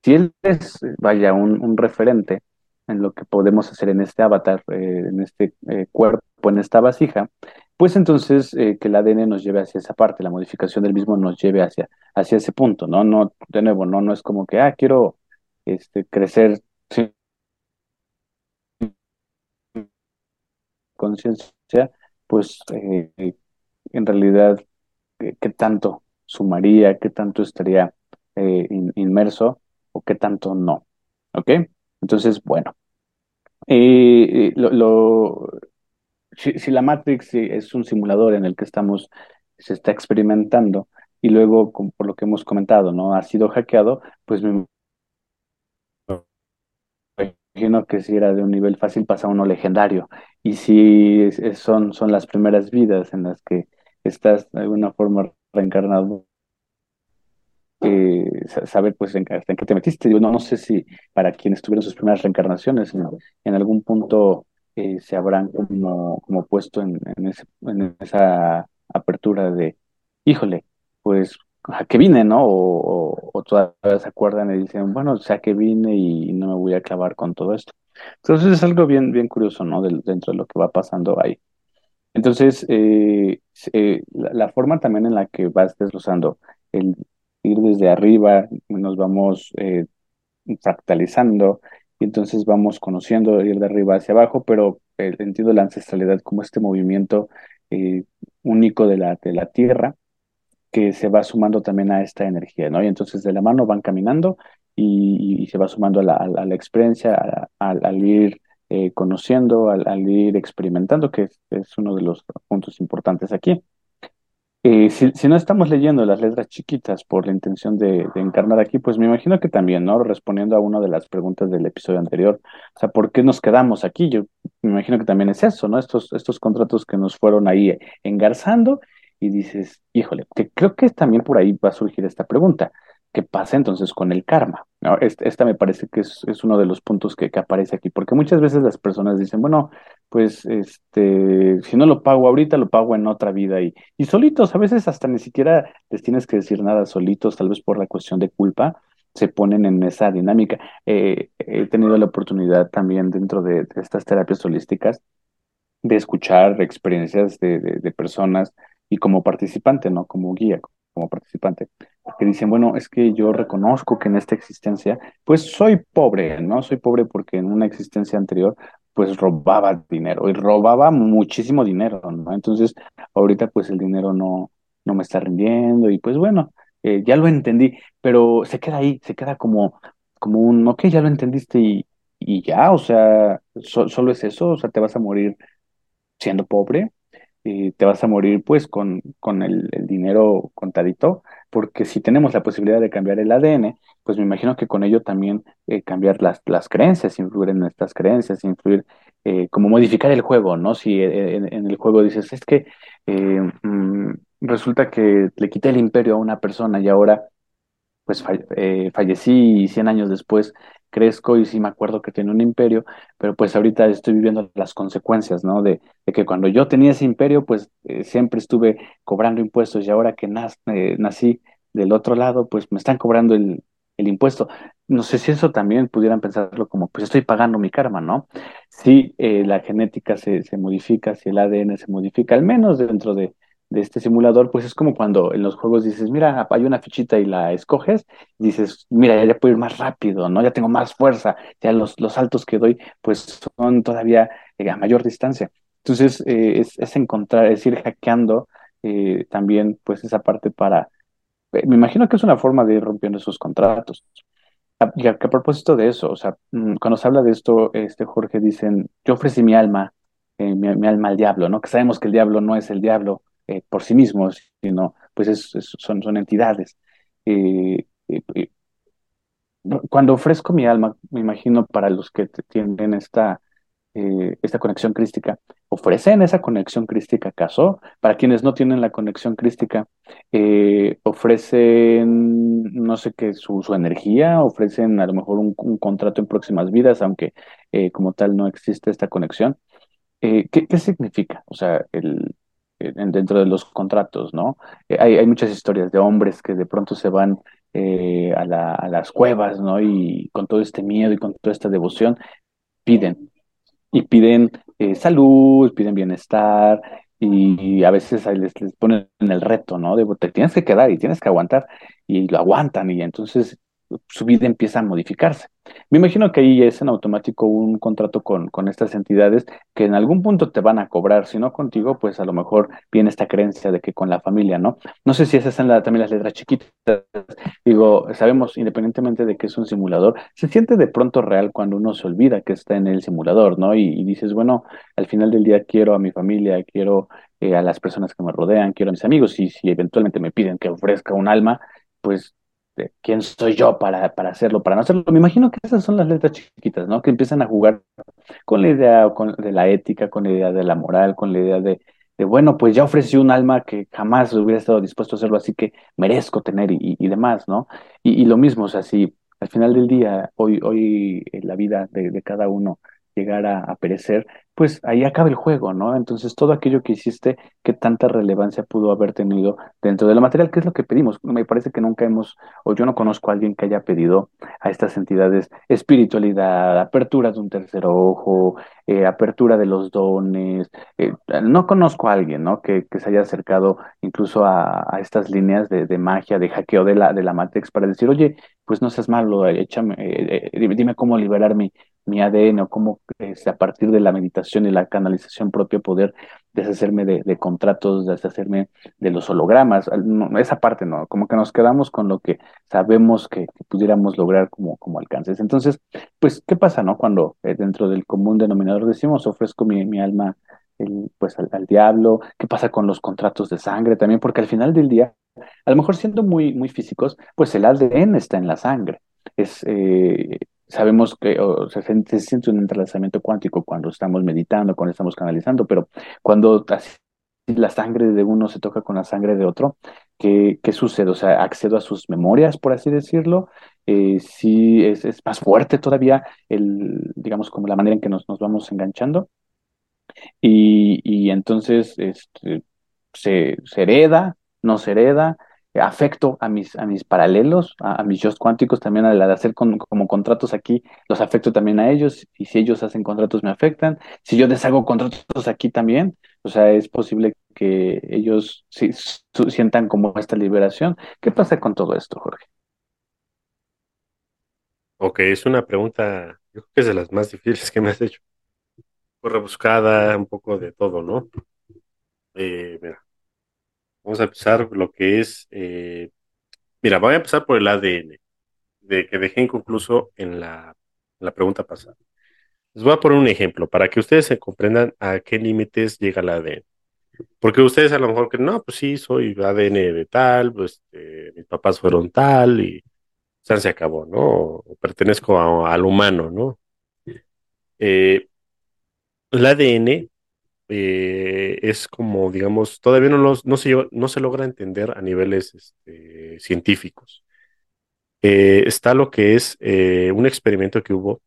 Si él es, vaya, un, un, referente en lo que podemos hacer en este avatar, eh, en este eh, cuerpo, en esta vasija, pues entonces que el ADN nos lleve hacia esa parte, la modificación del mismo nos lleve hacia, hacia ese punto, ¿no? No, de nuevo, no, no es como que, ah, quiero este, crecer conciencia, pues eh, en realidad, ¿qué, ¿qué, tanto sumaría, qué tanto estaría eh, in, inmerso o qué tanto no? ¿Ok? Entonces, bueno, eh, lo, lo, si, si, la Matrix es un simulador en el que estamos, se está experimentando y luego, por lo que hemos comentado, ¿no? Ha sido hackeado, pues me imagino que si era de un nivel fácil pasa uno legendario. Y si es, son, son las primeras vidas en las que estás de alguna forma reencarnado, eh, saber pues en, en, qué te metiste. Yo no, no sé si para quienes tuvieron sus primeras reencarnaciones, en, en algún punto eh, se habrán como, como puesto en, en, ese, en esa apertura de, híjole, pues a qué vine, ¿no? O, o, todavía se acuerdan y dicen, bueno, sea que vine y no me voy a clavar con todo esto. Entonces es algo bien, bien curioso, ¿no? De, dentro de lo que va pasando ahí. Entonces, eh, eh, la, forma también en la que vas desglosando, el ir desde arriba, nos vamos eh, fractalizando, y entonces vamos conociendo, ir de arriba hacia abajo, pero entiendo la ancestralidad como este movimiento eh, único de la, de la Tierra, que se va sumando también a esta energía, ¿no? Y entonces de la mano van caminando y, se va sumando a la, experiencia, al ir eh, conociendo, al, ir experimentando, que es, uno de los puntos importantes aquí. Eh, si, no estamos leyendo las letras chiquitas por la intención de, encarnar aquí, pues me imagino que también, ¿no? Respondiendo a una de las preguntas del episodio anterior, o sea, ¿por qué nos quedamos aquí? Yo me imagino que también es eso, ¿no? Estos contratos que nos fueron ahí engarzando y dices, híjole, que creo que también por ahí va a surgir esta pregunta. ¿Qué pasa entonces con el karma? Esta, me parece que es, uno de los puntos que, que, aparece aquí, porque muchas veces las personas dicen, bueno, pues este, si no lo pago ahorita, lo pago en otra vida y, y solitos, a veces hasta ni siquiera les tienes que decir nada solitos, tal vez por la cuestión de culpa, se ponen en esa dinámica. Eh, he tenido la oportunidad también dentro de, de estas terapias holísticas de escuchar experiencias de, de, personas y como participante, ¿no? Como guía, como participante, que dicen, bueno, es que yo reconozco que en esta existencia, pues soy pobre, ¿no? Soy pobre porque en una existencia anterior, pues robaba dinero y robaba muchísimo dinero, ¿no? Entonces, ahorita pues el dinero no, no me está rindiendo y pues bueno, eh, ya lo entendí, pero se queda ahí, se queda como, como un, ok, ya lo entendiste y, y ya, o sea, solo es eso, o sea, te vas a morir siendo pobre, y te vas a morir pues con, con el, dinero contadito, porque si tenemos la posibilidad de cambiar el ADN, pues me imagino que con ello también eh, cambiar las, las creencias, influir en nuestras creencias, influir, eh, como modificar el juego, ¿no? Si eh, en, el juego dices, es que mm, resulta que le quité el imperio a una persona y ahora pues fallecí y 100 años después crezco y sí me acuerdo que tenía un imperio, pero pues ahorita estoy viviendo las consecuencias, ¿no? De, que cuando yo tenía ese imperio, pues eh, siempre estuve cobrando impuestos y ahora que eh, nací del otro lado, pues me están cobrando el, el impuesto. No sé si eso también pudieran pensarlo como, pues estoy pagando mi karma, ¿no? Si eh, la genética se, se modifica, si el ADN se modifica, al menos dentro de, de este simulador, pues es como cuando en los juegos dices, mira, hay una fichita y la escoges, dices, mira, ya, puedo ir más rápido, ¿no? Ya tengo más fuerza, ya los, los saltos que doy, pues son todavía eh, a mayor distancia. Entonces, eh, es, encontrar, es ir hackeando eh, también, pues, esa parte para, me imagino que es una forma de ir rompiendo esos contratos. Y a, propósito de eso, o sea, mm, cuando se habla de esto, este Jorge dicen, yo ofrecí mi alma, mi, mi alma al diablo, ¿no? Que sabemos que el diablo no es el diablo, eh, por sí mismos, sino pues son, son entidades. Eh, eh, cuando ofrezco mi alma, me imagino para los que tienen esta, esta conexión crística, ofrecen esa conexión crística acaso, para quienes no tienen la conexión crística, ofrecen, no sé qué, su, su, energía, ofrecen a lo mejor un, contrato en próximas vidas, aunque como tal no existe esta conexión. ¿qué, ¿qué, significa? O sea, el, dentro de los contratos, ¿no? Eh, hay, hay, muchas historias de hombres que de pronto se van eh, a, la, a, las cuevas, ¿no? Y con todo este miedo y con toda esta devoción, piden. Y piden eh, salud, piden bienestar, y, a veces les, les ponen el reto, ¿no? De te tienes que quedar y tienes que aguantar, y lo aguantan, y entonces su vida empieza a modificarse. Me imagino que ahí es en automático un contrato con, con estas entidades que en algún punto te van a cobrar, si no contigo, pues a lo mejor viene esta creencia de que con la familia, ¿no? No sé si esas son la, también las letras chiquitas. Digo, sabemos, independientemente de que es un simulador, se siente de pronto real cuando uno se olvida que está en el simulador, ¿no? Y, dices, bueno, al final del día quiero a mi familia, quiero eh, a las personas que me rodean, quiero a mis amigos, y si eventualmente me piden que ofrezca un alma, pues este, quién soy yo para, para hacerlo, para no hacerlo. Me imagino que esas son las letras chiquitas, ¿no? Que empiezan a jugar con la idea con, de la ética, con la idea de la moral, con la idea de, de, bueno, pues ya ofrecí un alma que jamás hubiera estado dispuesto a hacerlo, así que merezco tener y, y demás, ¿no? Y, y, lo mismo, o sea, si al final del día, hoy, hoy en la vida de, de cada uno llegara a perecer, pues ahí acaba el juego, ¿no? Entonces todo aquello que hiciste, ¿qué tanta relevancia pudo haber tenido dentro de la material? ¿Qué es lo que pedimos? Me parece que nunca hemos, o yo no conozco a alguien que haya pedido a estas entidades espiritualidad, apertura de un tercer ojo, eh, apertura de los dones. Eh, no conozco a alguien, ¿no? Que, se haya acercado incluso a, estas líneas de, magia, de hackeo de la, de la Matrix para decir, oye, pues no seas malo, échame, eh, dime cómo liberar mi, mi ADN o cómo a partir de la meditación y la canalización propia poder deshacerme de, contratos, deshacerme de los hologramas, esa parte no, como que nos quedamos con lo que sabemos que, pudiéramos lograr como, como alcances. Entonces, pues, ¿qué pasa, no? Cuando eh, dentro del común denominador decimos, ofrezco mi, mi alma el, pues al, al, diablo, ¿qué pasa con los contratos de sangre también? Porque al final del día, a lo mejor siendo muy, muy físicos, pues el ADN está en la sangre. Es, eh, sabemos que se, siente un entrelazamiento cuántico cuando estamos meditando, cuando estamos canalizando, pero cuando la sangre de uno se toca con la sangre de otro, ¿qué, qué sucede? O sea, accedo a sus memorias, por así decirlo. Eh, sí, es, es, más fuerte todavía el, digamos, como la manera en que nos, nos vamos enganchando. Y, y entonces este, se, se hereda, no se hereda, afecto a mis, a mis paralelos, a, mis yo cuánticos, también al hacer como contratos aquí, los afecto también a ellos, y si ellos hacen contratos me afectan, si yo deshago contratos aquí también, o sea, es posible que ellos sientan como esta liberación. ¿Qué pasa con todo esto, Jorge? Ok, es una pregunta, yo creo que es de las más difíciles que me has hecho. Pues rebuscada, un poco de todo, ¿no? Eh, mira, vamos a empezar lo que es, eh, mira, voy a empezar por el ADN, de que dejé inconcluso en la, la pregunta pasada. Les voy a poner un ejemplo para que ustedes se comprendan a qué límites llega el ADN. Porque ustedes a lo mejor que no, pues sí, soy ADN de tal, pues eh, mis papás fueron tal y se acabó, ¿no? O pertenezco al humano, ¿no? Eh, el ADN eh, es como, digamos, todavía no, se, no se logra entender a niveles este, científicos. está lo que es un experimento que hubo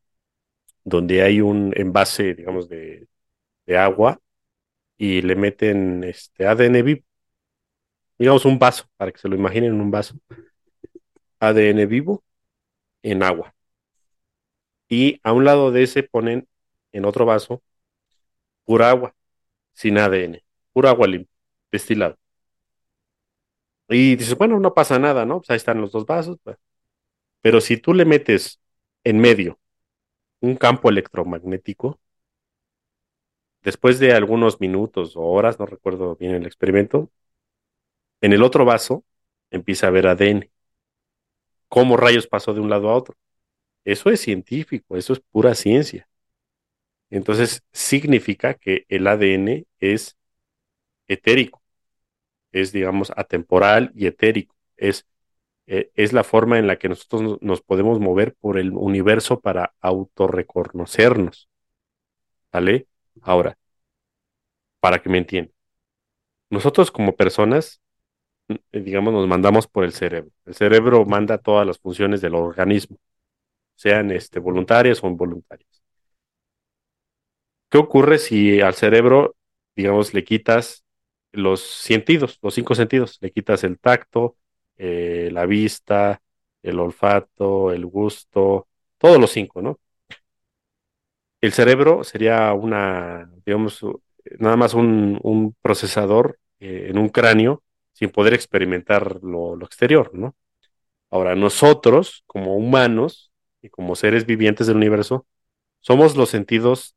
donde hay un envase, digamos, de, de agua y le meten este ADN vivo. Digamos un vaso, para que se lo imaginen en un vaso. ADN vivo en agua. Y a un lado de ese ponen en otro vaso pura agua, sin ADN, pura agua limpia, destilado. Y dices, bueno, no pasa nada, ¿no? Pues ahí están los dos vasos. Pues. Pero si tú le metes en medio un campo electromagnético, después de algunos minutos o horas, no recuerdo bien el experimento, en el otro vaso empieza a haber ADN. ¿Cómo rayos pasó de un lado a otro? Eso es científico, eso es pura ciencia. Entonces, significa que el ADN es etérico, es, digamos, atemporal y etérico, es eh, es la forma en la que nosotros nos podemos mover por el universo para autorreconocernos. ¿Vale? Ahora, para que me entiendan. Nosotros como personas, eh, digamos, nos mandamos por el cerebro. El cerebro manda todas las funciones del organismo, sean este, voluntarias o involuntarias. ¿Qué ocurre si al cerebro, digamos, le quitas los sentidos, los cinco sentidos? Le quitas el tacto, eh, la vista, el olfato, el gusto, todos los cinco, ¿no? El cerebro sería una, digamos, nada más un, procesador eh, en un cráneo sin poder experimentar lo, exterior, ¿no? Ahora, nosotros, como humanos y como seres vivientes del universo, somos los sentidos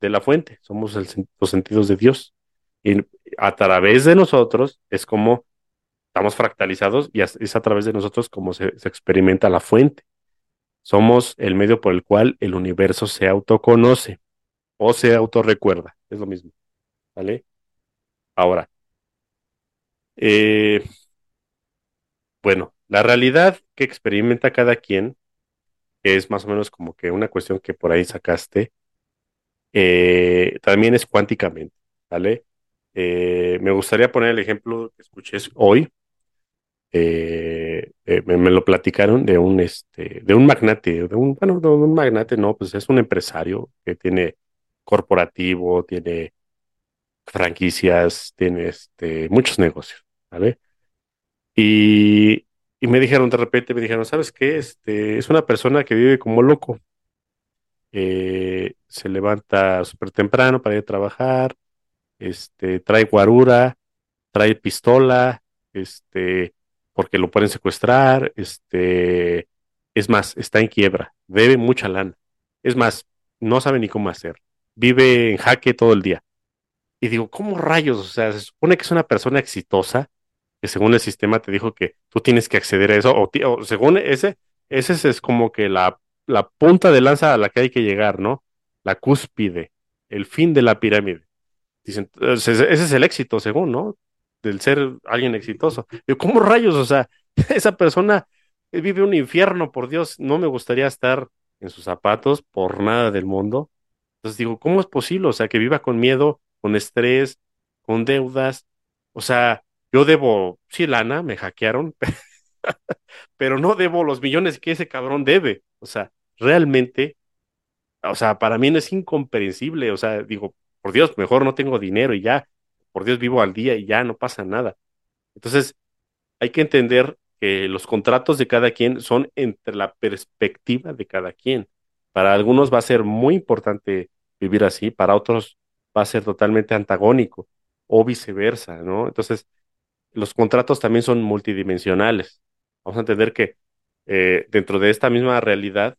de la fuente, somos los sentidos de Dios. Y a través de nosotros es como estamos fractalizados y es a través de nosotros como se, experimenta la fuente. Somos el medio por el cual el universo se autoconoce o se autorrecuerda. Es lo mismo. ¿Vale? Ahora, eh, bueno, la realidad que experimenta cada quien es más o menos como que una cuestión que por ahí sacaste, eh, también es cuánticamente, ¿vale? Eh, me gustaría poner el ejemplo que escuché hoy eh, me, lo platicaron de un este de un magnate, de un bueno, de un magnate, no, pues es un empresario que tiene corporativo, tiene franquicias, tiene este muchos negocios, ¿vale? Y, y me dijeron de repente, me dijeron, ¿sabes qué? Este es una persona que vive como loco. Se levanta súper temprano para ir a trabajar, este, trae guarura, trae pistola, este, porque lo pueden secuestrar, este, es más, está en quiebra, debe mucha lana. Es más, no sabe ni cómo hacer. Vive en jaque todo el día. Y digo, ¿cómo rayos? O sea, se supone que es una persona exitosa, que según el sistema te dijo que tú tienes que acceder a eso, o, según ese, ese es como que la, la punta de lanza a la que hay que llegar, ¿no? La cúspide, el fin de la pirámide. Dicen, ese es el éxito, según, ¿no? del ser alguien exitoso. Digo, ¿cómo rayos? O sea, esa persona vive un infierno, por Dios, no me gustaría estar en sus zapatos por nada del mundo. Entonces digo, ¿cómo es posible? O sea, que viva con miedo, con estrés, con deudas. O sea, yo debo, sí, lana, me hackearon, pero no debo los millones que ese cabrón debe. O sea, realmente, o sea, para mí no es incomprensible. O sea, digo, por Dios, mejor no tengo dinero y ya por Dios vivo al día y ya no pasa nada. Entonces, hay que entender que los contratos de cada quien son entre la perspectiva de cada quien. Para algunos va a ser muy importante vivir así, para otros va a ser totalmente antagónico o viceversa, ¿no? Entonces, los contratos también son multidimensionales. Vamos a entender que eh, dentro de esta misma realidad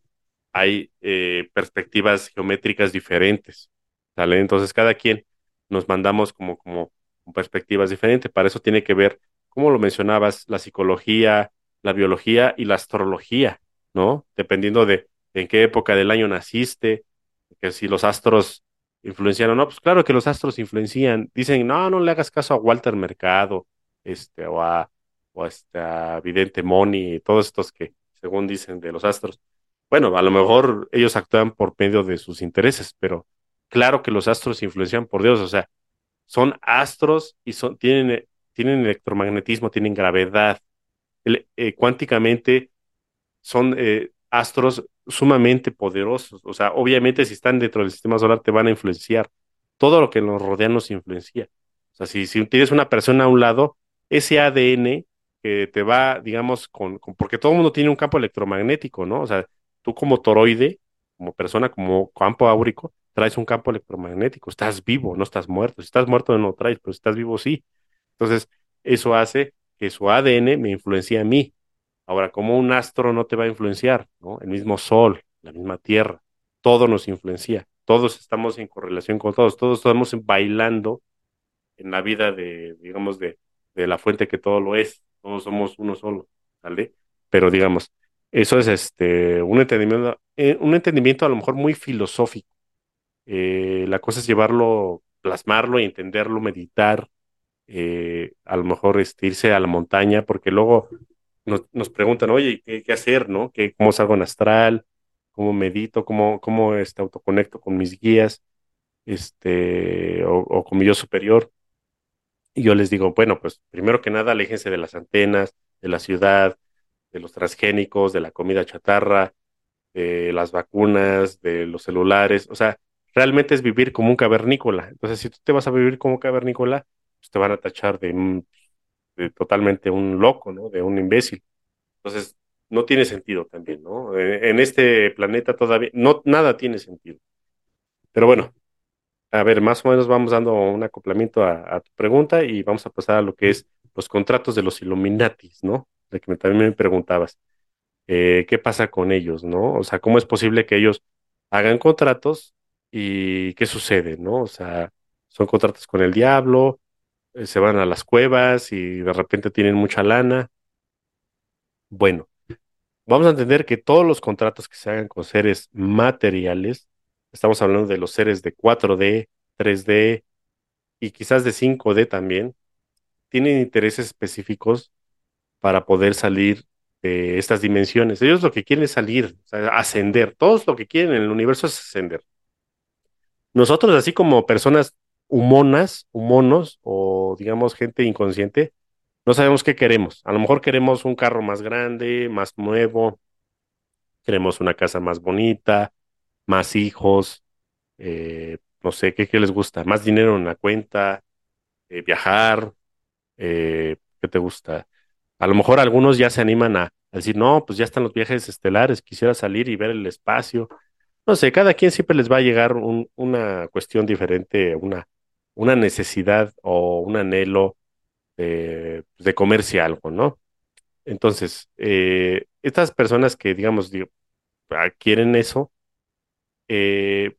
hay eh, perspectivas geométricas diferentes, ¿sale? Entonces, cada quien nos mandamos como, como perspectivas diferentes. Para eso tiene que ver, como lo mencionabas, la psicología, la biología y la astrología, ¿no? Dependiendo de en qué época del año naciste, que si los astros influencian o no, pues claro que los astros influencian. Dicen, no, no le hagas caso a Walter Mercado, este, o a, o a este, Vidente Moni, todos estos que, según dicen, de los astros. Bueno, a lo mejor ellos actúan por medio de sus intereses, pero claro que los astros influencian por Dios, o sea, son astros y son, tienen, tienen electromagnetismo, tienen gravedad. Eh, cuánticamente son eh, astros sumamente poderosos. O sea, obviamente si están dentro del sistema solar te van a influenciar. Todo lo que nos rodea nos influencia. O sea, si, si tienes una persona a un lado, ese ADN que te va, digamos, con, porque todo el mundo tiene un campo electromagnético, ¿no? O sea, tú como toroide, como persona, como campo áurico, traes un campo electromagnético, estás vivo, no estás muerto. Si estás muerto no traes, pero si estás vivo sí. Entonces, eso hace que su ADN me influencie a mí. Ahora, como un astro no te va a influenciar? ¿no? El mismo sol, la misma tierra, todo nos influencia. Todos estamos en correlación con todos, todos estamos bailando en la vida de, digamos, de, de la fuente que todo lo es. Todos somos uno solo, ¿vale? Pero digamos, eso es este un entendimiento, eh, un entendimiento a lo mejor muy filosófico. Eh, la cosa es llevarlo, plasmarlo y entenderlo, meditar, eh, a lo mejor este, irse a la montaña, porque luego nos, preguntan, oye, ¿qué, ¿qué, hacer, no? ¿Qué, ¿Cómo salgo en astral? ¿Cómo medito? ¿Cómo, cómo este, autoconecto con mis guías? Este, o, con mi yo superior. Y yo les digo, bueno, pues primero que nada, aléjense de las antenas, de la ciudad, de los transgénicos, de la comida chatarra, de las vacunas, de los celulares. O sea, realmente es vivir como un cavernícola. Entonces, si tú te vas a vivir como cavernícola, pues te van a tachar de totalmente un loco, ¿no? De un imbécil. Entonces, no tiene sentido también, ¿no? En, este planeta todavía, no, nada tiene sentido. Pero bueno, a ver, más o menos vamos dando un acoplamiento a, tu pregunta y vamos a pasar a lo que es los contratos de los Illuminatis, ¿no? De que también me preguntabas. Eh, ¿Qué pasa con ellos, no? O sea, ¿cómo es posible que ellos hagan contratos y qué sucede, no? O sea, son contratos con el diablo, eh, se van a las cuevas y de repente tienen mucha lana. Bueno, vamos a entender que todos los contratos que se hagan con seres materiales, estamos hablando de los seres de 4D, 3D y quizás de 5D también, tienen intereses específicos para poder salir de estas dimensiones. Ellos lo que quieren es salir, ascender. Todos lo que quieren en el universo es ascender. Nosotros, así como personas humonas, humonos o digamos gente inconsciente, no sabemos qué queremos. A lo mejor queremos un carro más grande, más nuevo, queremos una casa más bonita, más hijos, eh, no sé, ¿qué, les gusta? Más dinero en la cuenta, eh, viajar, eh, ¿qué te gusta? A lo mejor algunos ya se animan a, decir, no, pues ya están los viajes estelares, quisiera salir y ver el espacio. No sé, cada quien siempre les va a llegar un, una cuestión diferente, una, una necesidad o un anhelo de, de comerse algo, ¿no? Entonces, eh, estas personas que, digamos, quieren eso, eh,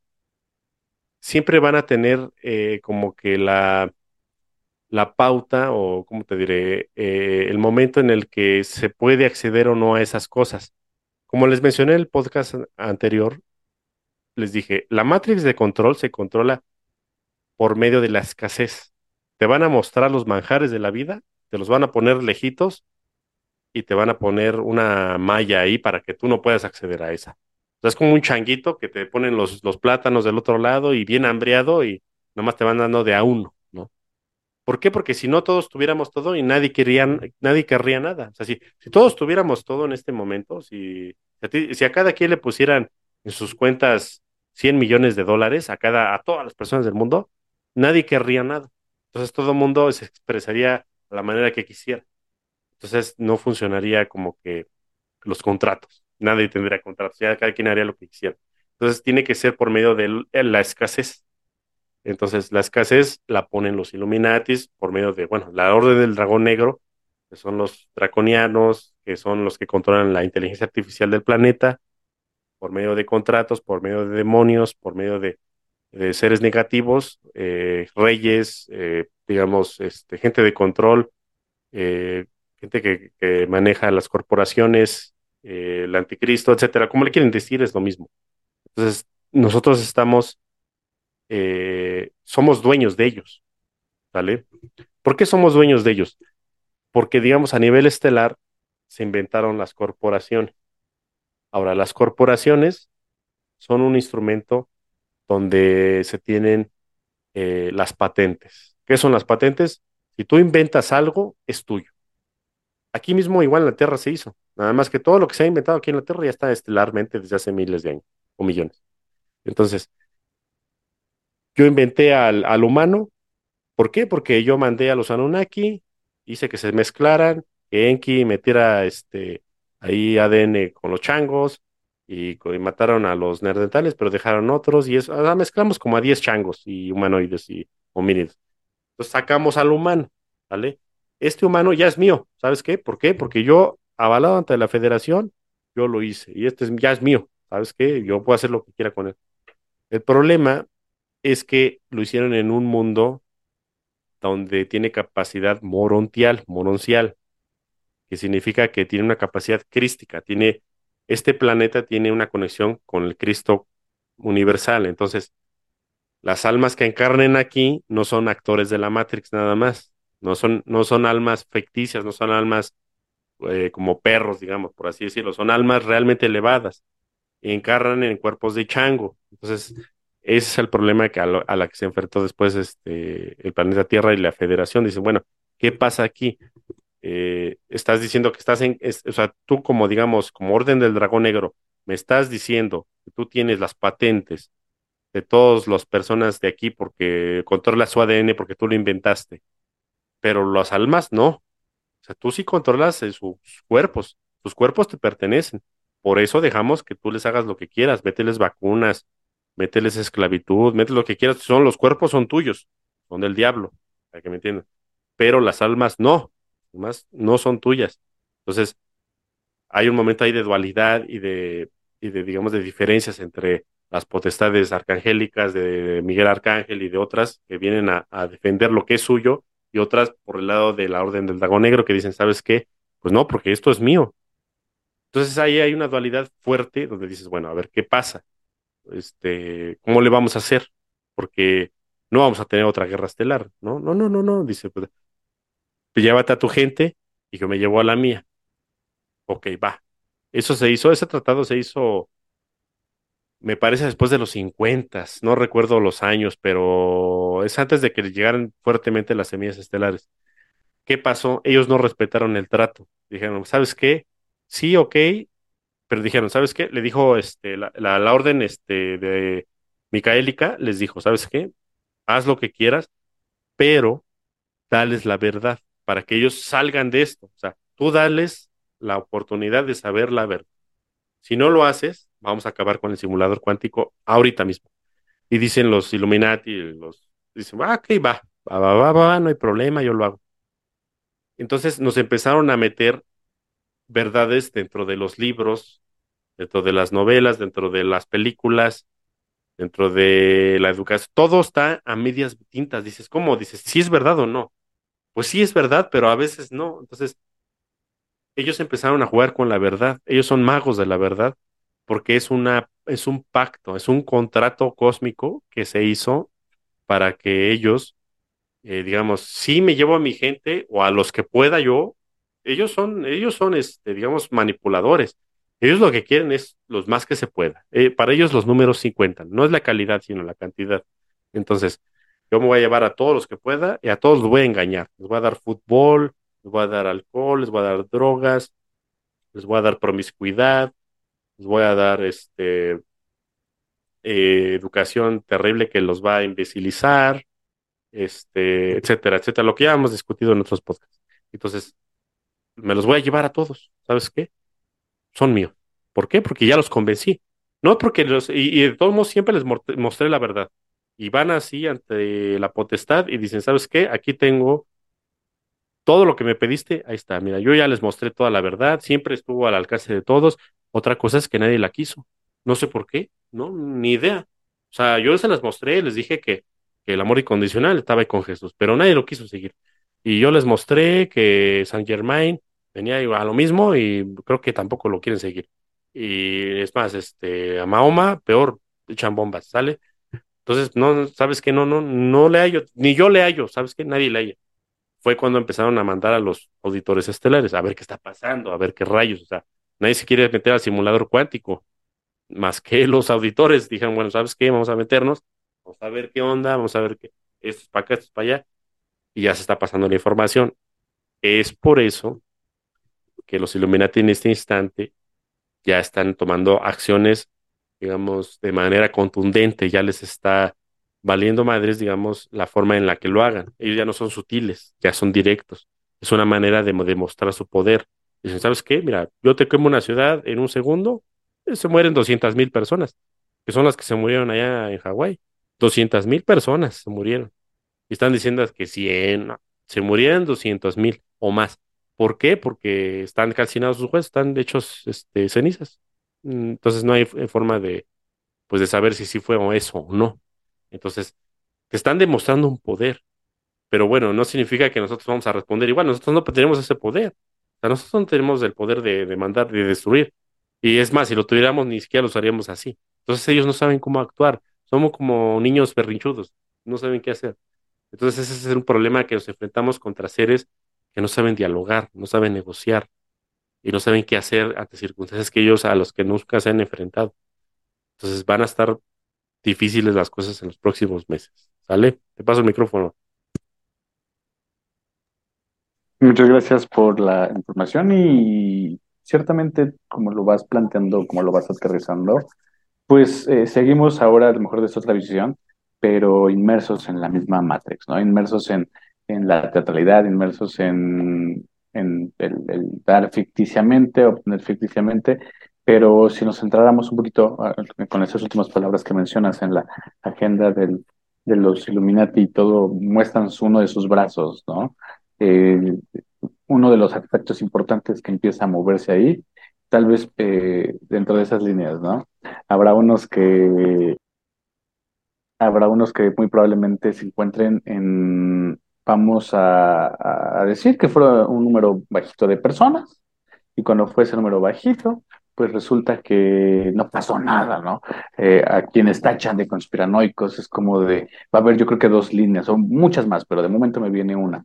siempre van a tener eh, como que la, la pauta o, ¿cómo te diré?, el momento en el que se puede acceder o no a esas cosas. Como les mencioné en el podcast anterior, les dije, la matrix de control se controla por medio de la escasez. Te van a mostrar los manjares de la vida, te los van a poner lejitos y te van a poner una malla ahí para que tú no puedas acceder a esa. O sea, es como un changuito que te ponen los, los plátanos del otro lado y bien hambriado y nomás te van dando de a uno, ¿no? ¿Por qué? Porque si no todos tuviéramos todo y nadie quería, nadie querría nada. O sea, si, todos tuviéramos todo en este momento, si, si a cada quien le pusieran en sus cuentas 100 millones de dólares a cada, a todas las personas del mundo, nadie querría nada. Entonces todo el mundo se expresaría a la manera que quisiera. Entonces no funcionaría como que los contratos. Nadie tendría contratos, ya cada quien haría lo que quisiera. Entonces tiene que ser por medio de la escasez. Entonces la escasez la ponen los Illuminatis por medio de, bueno, la Orden del Dragón Negro, que son los draconianos, que son los que controlan la inteligencia artificial del planeta, por medio de contratos, por medio de demonios, por medio de, seres negativos, eh, reyes, eh, digamos, este, gente de control, eh, gente que, maneja las corporaciones, el anticristo, etcétera, como le quieren decir, es lo mismo. Entonces, nosotros estamos, somos dueños de ellos, ¿vale? ¿Por qué somos dueños de ellos? Porque, digamos, a nivel estelar se inventaron las corporaciones. Ahora, las corporaciones son un instrumento donde se tienen eh, las patentes. ¿Qué son las patentes? Si tú inventas algo, es tuyo. Aquí mismo igual en la Tierra se hizo. Nada más que todo lo que se ha inventado aquí en la Tierra ya está estelarmente desde hace miles de años o millones. Entonces, yo inventé al, al humano. ¿Por qué? Porque yo mandé a los Anunnaki, hice que se mezclaran, que Enki metiera este, ahí ADN con los changos y, mataron a los nerdentales, pero dejaron otros y eso, mezclamos como a 10 changos y humanoides y homínidos. Entonces sacamos al humano, ¿vale? Este humano ya es mío, ¿sabes qué? ¿Por qué? Porque yo, avalado ante la federación, yo lo hice y este ya es mío, ¿sabes qué? Yo puedo hacer lo que quiera con él. El problema es que lo hicieron en un mundo donde tiene capacidad morontial, moroncial que significa que tiene una capacidad crística, tiene, este planeta tiene una conexión con el Cristo universal. Entonces, las almas que encarnen aquí no son actores de la Matrix nada más, no son, no son almas ficticias, no son almas eh, como perros, digamos, por así decirlo, son almas realmente elevadas encarnan en cuerpos de chango. Entonces, ese es el problema que a, la que se enfrentó después este, el planeta Tierra y la Federación. Dicen, bueno, ¿qué pasa aquí? Eh, estás diciendo que estás en, o sea, tú como digamos, como orden del dragón negro, me estás diciendo que tú tienes las patentes de todas las personas de aquí porque controlas su ADN porque tú lo inventaste, pero las almas no. O sea, tú sí controlas sus cuerpos, sus cuerpos te pertenecen. Por eso dejamos que tú les hagas lo que quieras, mételes vacunas, mételes esclavitud, mételes lo que quieras, son los cuerpos son tuyos, son del diablo, para que me entiendan. Pero las almas no más no son tuyas. Entonces, hay un momento ahí de dualidad y de, y de, digamos, de diferencias entre las potestades arcangélicas de Miguel Arcángel y de otras que vienen a, defender lo que es suyo y otras por el lado de la Orden del Dragón Negro que dicen, ¿sabes qué? Pues no, porque esto es mío. Entonces ahí hay una dualidad fuerte donde dices, bueno, a ver qué pasa. Este, ¿cómo le vamos a hacer? Porque no vamos a tener otra guerra estelar, ¿no? No, no, no, no, dice, pues, pues llévate a tu gente y yo me llevo a la mía. Ok, va. Eso se hizo, ese tratado se hizo, me parece después de los 50, no recuerdo los años, pero es antes de que llegaran fuertemente las semillas estelares. ¿Qué pasó? Ellos no respetaron el trato. Dijeron, ¿sabes qué? Sí, ok, pero dijeron, ¿sabes qué? Le dijo este, la, la, orden este, de Micaélica, les dijo, ¿sabes qué? Haz lo que quieras, pero dales la verdad para que ellos salgan de esto. O sea, tú dales la oportunidad de saber la verdad. Si no lo haces, vamos a acabar con el simulador cuántico ahorita mismo. Y dicen los Illuminati, los dicen, ah, ok, va, va, va, va, va, no hay problema, yo lo hago. Entonces nos empezaron a meter verdades dentro de los libros, dentro de las novelas, dentro de las películas, dentro de la educación. Todo está a medias tintas. Dices, ¿cómo? Dices, si es verdad o no pues sí es verdad, pero a veces no. Entonces, ellos empezaron a jugar con la verdad. Ellos son magos de la verdad porque es una es un pacto, es un contrato cósmico que se hizo para que ellos eh, digamos, sí me llevo a mi gente o a los que pueda yo, ellos son ellos son este, digamos manipuladores. Ellos lo que quieren es los más que se pueda. Eh, para ellos los números sí cuentan, no es la calidad, sino la cantidad. Entonces, yo me voy a llevar a todos los que pueda y a todos los voy a engañar. Les voy a dar fútbol, les voy a dar alcohol, les voy a dar drogas, les voy a dar promiscuidad, les voy a dar este eh, educación terrible que los va a imbecilizar, este, etcétera, etcétera, lo que ya hemos discutido en otros podcasts. Entonces, me los voy a llevar a todos. ¿Sabes qué? Son míos. ¿Por qué? Porque ya los convencí. No porque los, y, de todos modos siempre les mostré la verdad. Y van así ante la potestad y dicen, ¿sabes qué? Aquí tengo todo lo que me pediste, ahí está. Mira, yo ya les mostré toda la verdad, siempre estuvo al alcance de todos. Otra cosa es que nadie la quiso. No sé por qué, ¿no? Ni idea. O sea, yo se las mostré, les dije que, que el amor incondicional estaba ahí con Jesús, pero nadie lo quiso seguir. Y yo les mostré que San Germain venía a lo mismo y creo que tampoco lo quieren seguir. Y es más, este, a Mahoma, peor, echan bombas, ¿sale? Entonces, no, sabes que no, no, no le hallo, ni yo le hallo, sabes que nadie le haya. Fue cuando empezaron a mandar a los auditores estelares a ver qué está pasando, a ver qué rayos, o sea, nadie se quiere meter al simulador cuántico, más que los auditores dijeron, bueno, ¿sabes qué? Vamos a meternos, vamos a ver qué onda, vamos a ver qué, esto es para acá, esto es para allá, y ya se está pasando la información. Es por eso que los Illuminati en este instante ya están tomando acciones, digamos, de manera contundente, ya les está valiendo madres, digamos, la forma en la que lo hagan. Ellos ya no son sutiles, ya son directos. Es una manera de demostrar su poder. Dicen, ¿sabes qué? Mira, yo te quemo una ciudad en un segundo, eh, se mueren 200 mil personas, que son las que se murieron allá en Hawái. 200 mil personas se murieron. Y están diciendo que 100, se murieron 200 mil o más. ¿Por qué? Porque están calcinados sus jueces, están hechos este, cenizas. Mm, entonces no hay forma de, pues, de saber si sí fue eso o no. Entonces, te están demostrando un poder. Pero bueno, no significa que nosotros vamos a responder igual. Nosotros no tenemos ese poder. O sea, nosotros no tenemos el poder de, de mandar, de destruir. Y es más, si lo tuviéramos, ni siquiera lo haríamos así. Entonces ellos no saben cómo actuar. Somos como niños berrinchudos. No saben qué hacer. Entonces ese es un problema que nos enfrentamos contra seres que no saben dialogar, no saben negociar y no saben qué hacer ante circunstancias que ellos a los que nunca se han enfrentado. Entonces van a estar difíciles las cosas en los próximos meses. ¿Sale? Te paso el micrófono. Muchas gracias por la información y ciertamente como lo vas planteando, como lo vas aterrizando, pues eh, seguimos ahora a lo mejor desde otra visión, pero inmersos en la misma Matrix, ¿no? Inmersos en en la teatralidad, inmersos en, en el, dar ficticiamente, obtener ficticiamente, pero si nos centráramos un poquito ah, con esas últimas palabras que mencionas en la agenda del, de los Illuminati y todo, muestran uno de sus brazos, ¿no? Uno de los aspectos importantes que empieza a moverse ahí, tal vez eh, dentro de esas líneas, ¿no? Habrá unos que habrá unos que muy probablemente se encuentren en vamos a, decir que fue un número bajito de personas, y cuando fue ese número bajito, pues resulta que no pasó nada, ¿no? Eh, a quienes tachan de conspiranoicos es como de, va a haber yo creo que dos líneas, o muchas más, pero de momento me viene una.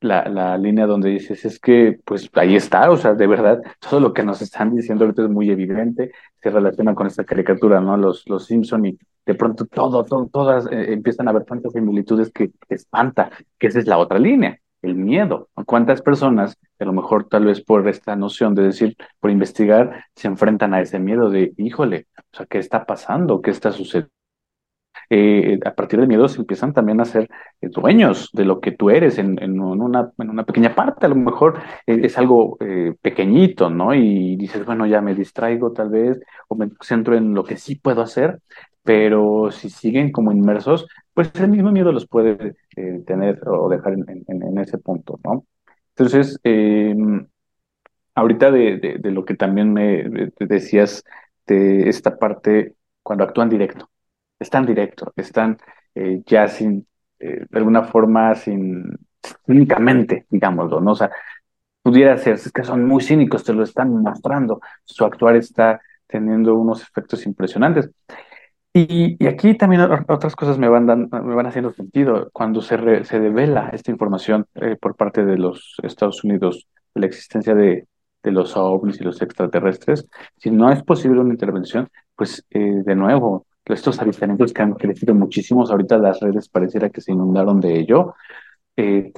La, la línea donde dices, es que, pues ahí está, o sea, de verdad, todo lo que nos están diciendo ahorita es muy evidente, se relaciona con esta caricatura, ¿no? Los, los Simpson y de pronto todo, todas eh, empiezan a haber tantas similitudes que espanta, que esa es la otra línea, el miedo. ¿Cuántas personas, a lo mejor tal vez por esta noción de decir, por investigar, se enfrentan a ese miedo de, híjole, o sea, ¿qué está pasando? ¿Qué está sucediendo? Eh, a partir del miedo se empiezan también a ser eh, dueños de lo que tú eres en, en, una, en una, pequeña parte, a lo mejor es algo pequeñito, ¿no? Y dices, bueno, ya me distraigo tal vez o me centro en lo que sí puedo hacer, pero si siguen como inmersos, pues el mismo miedo los puede eh, tener o dejar en, ese punto, ¿no? Entonces, em, ahorita de, lo que también me decías de esta parte, cuando actúan directo, están directo, están eh, ya sin, eh, de alguna forma, sin, cínicamente, digámoslo, ¿no? O sea, pudiera ser, es que son muy cínicos, te lo están mostrando, su actuar está teniendo unos efectos impresionantes. Y, aquí también otras cosas me van, me van haciendo sentido. Cuando se, se devela esta información eh, por parte de los Estados Unidos de la existencia de, de los ovnis y los extraterrestres, si no es posible una intervención, pues eh, de nuevo, estos avistamientos que han crecido muchísimos, ahorita las redes pareciera que se inundaron de ello, eh,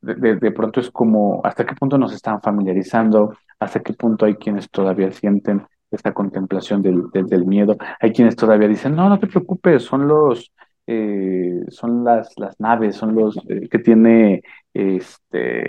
de, de, pronto es como hasta qué punto nos están familiarizando, hasta qué punto hay quienes todavía sienten esta contemplación del, del, miedo. Hay quienes todavía dicen, no, no te preocupes, son los, eh, son las, las naves, son los eh, que tiene este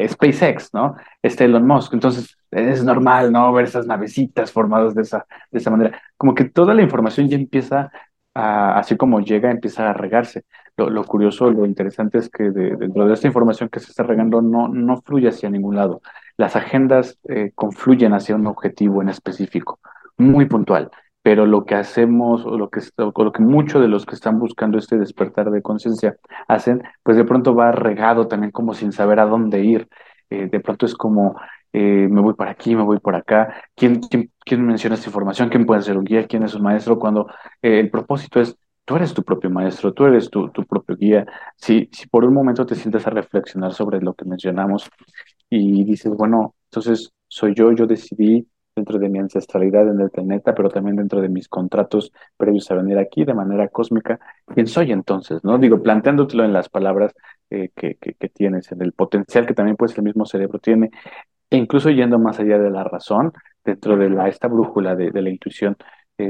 SpaceX, ¿no? Este Elon Musk. Entonces, es normal, ¿no? Ver esas navecitas formadas de esa, de esa manera. Como que toda la información ya empieza a, así como llega, empieza a regarse. Lo, curioso, lo interesante es que dentro de esta información que se está regando no, no fluye hacia ningún lado. Las agendas eh, confluyen hacia un objetivo en específico, muy puntual pero lo que hacemos o lo que, lo que muchos de los que están buscando este despertar de conciencia hacen, pues de pronto va regado también como sin saber a dónde ir. Eh, de pronto es como, eh, me voy para aquí, me voy por acá. ¿Quién, quién, menciona esta información? ¿Quién puede ser un guía? ¿Quién es un maestro? Cuando eh, el propósito es, tú eres tu propio maestro, tú eres tu, tu propio guía. Si, si por un momento te sientes a reflexionar sobre lo que mencionamos y dices, bueno, entonces soy yo, yo decidí dentro de mi ancestralidad en el planeta, pero también dentro de mis contratos previos a venir aquí de manera cósmica. ¿Quién soy entonces? ¿No? Digo, planteándotelo en las palabras eh, que, que, tienes, en el potencial que también pues el mismo cerebro tiene, e incluso yendo más allá de la razón, dentro de la, esta brújula de, de la intuición,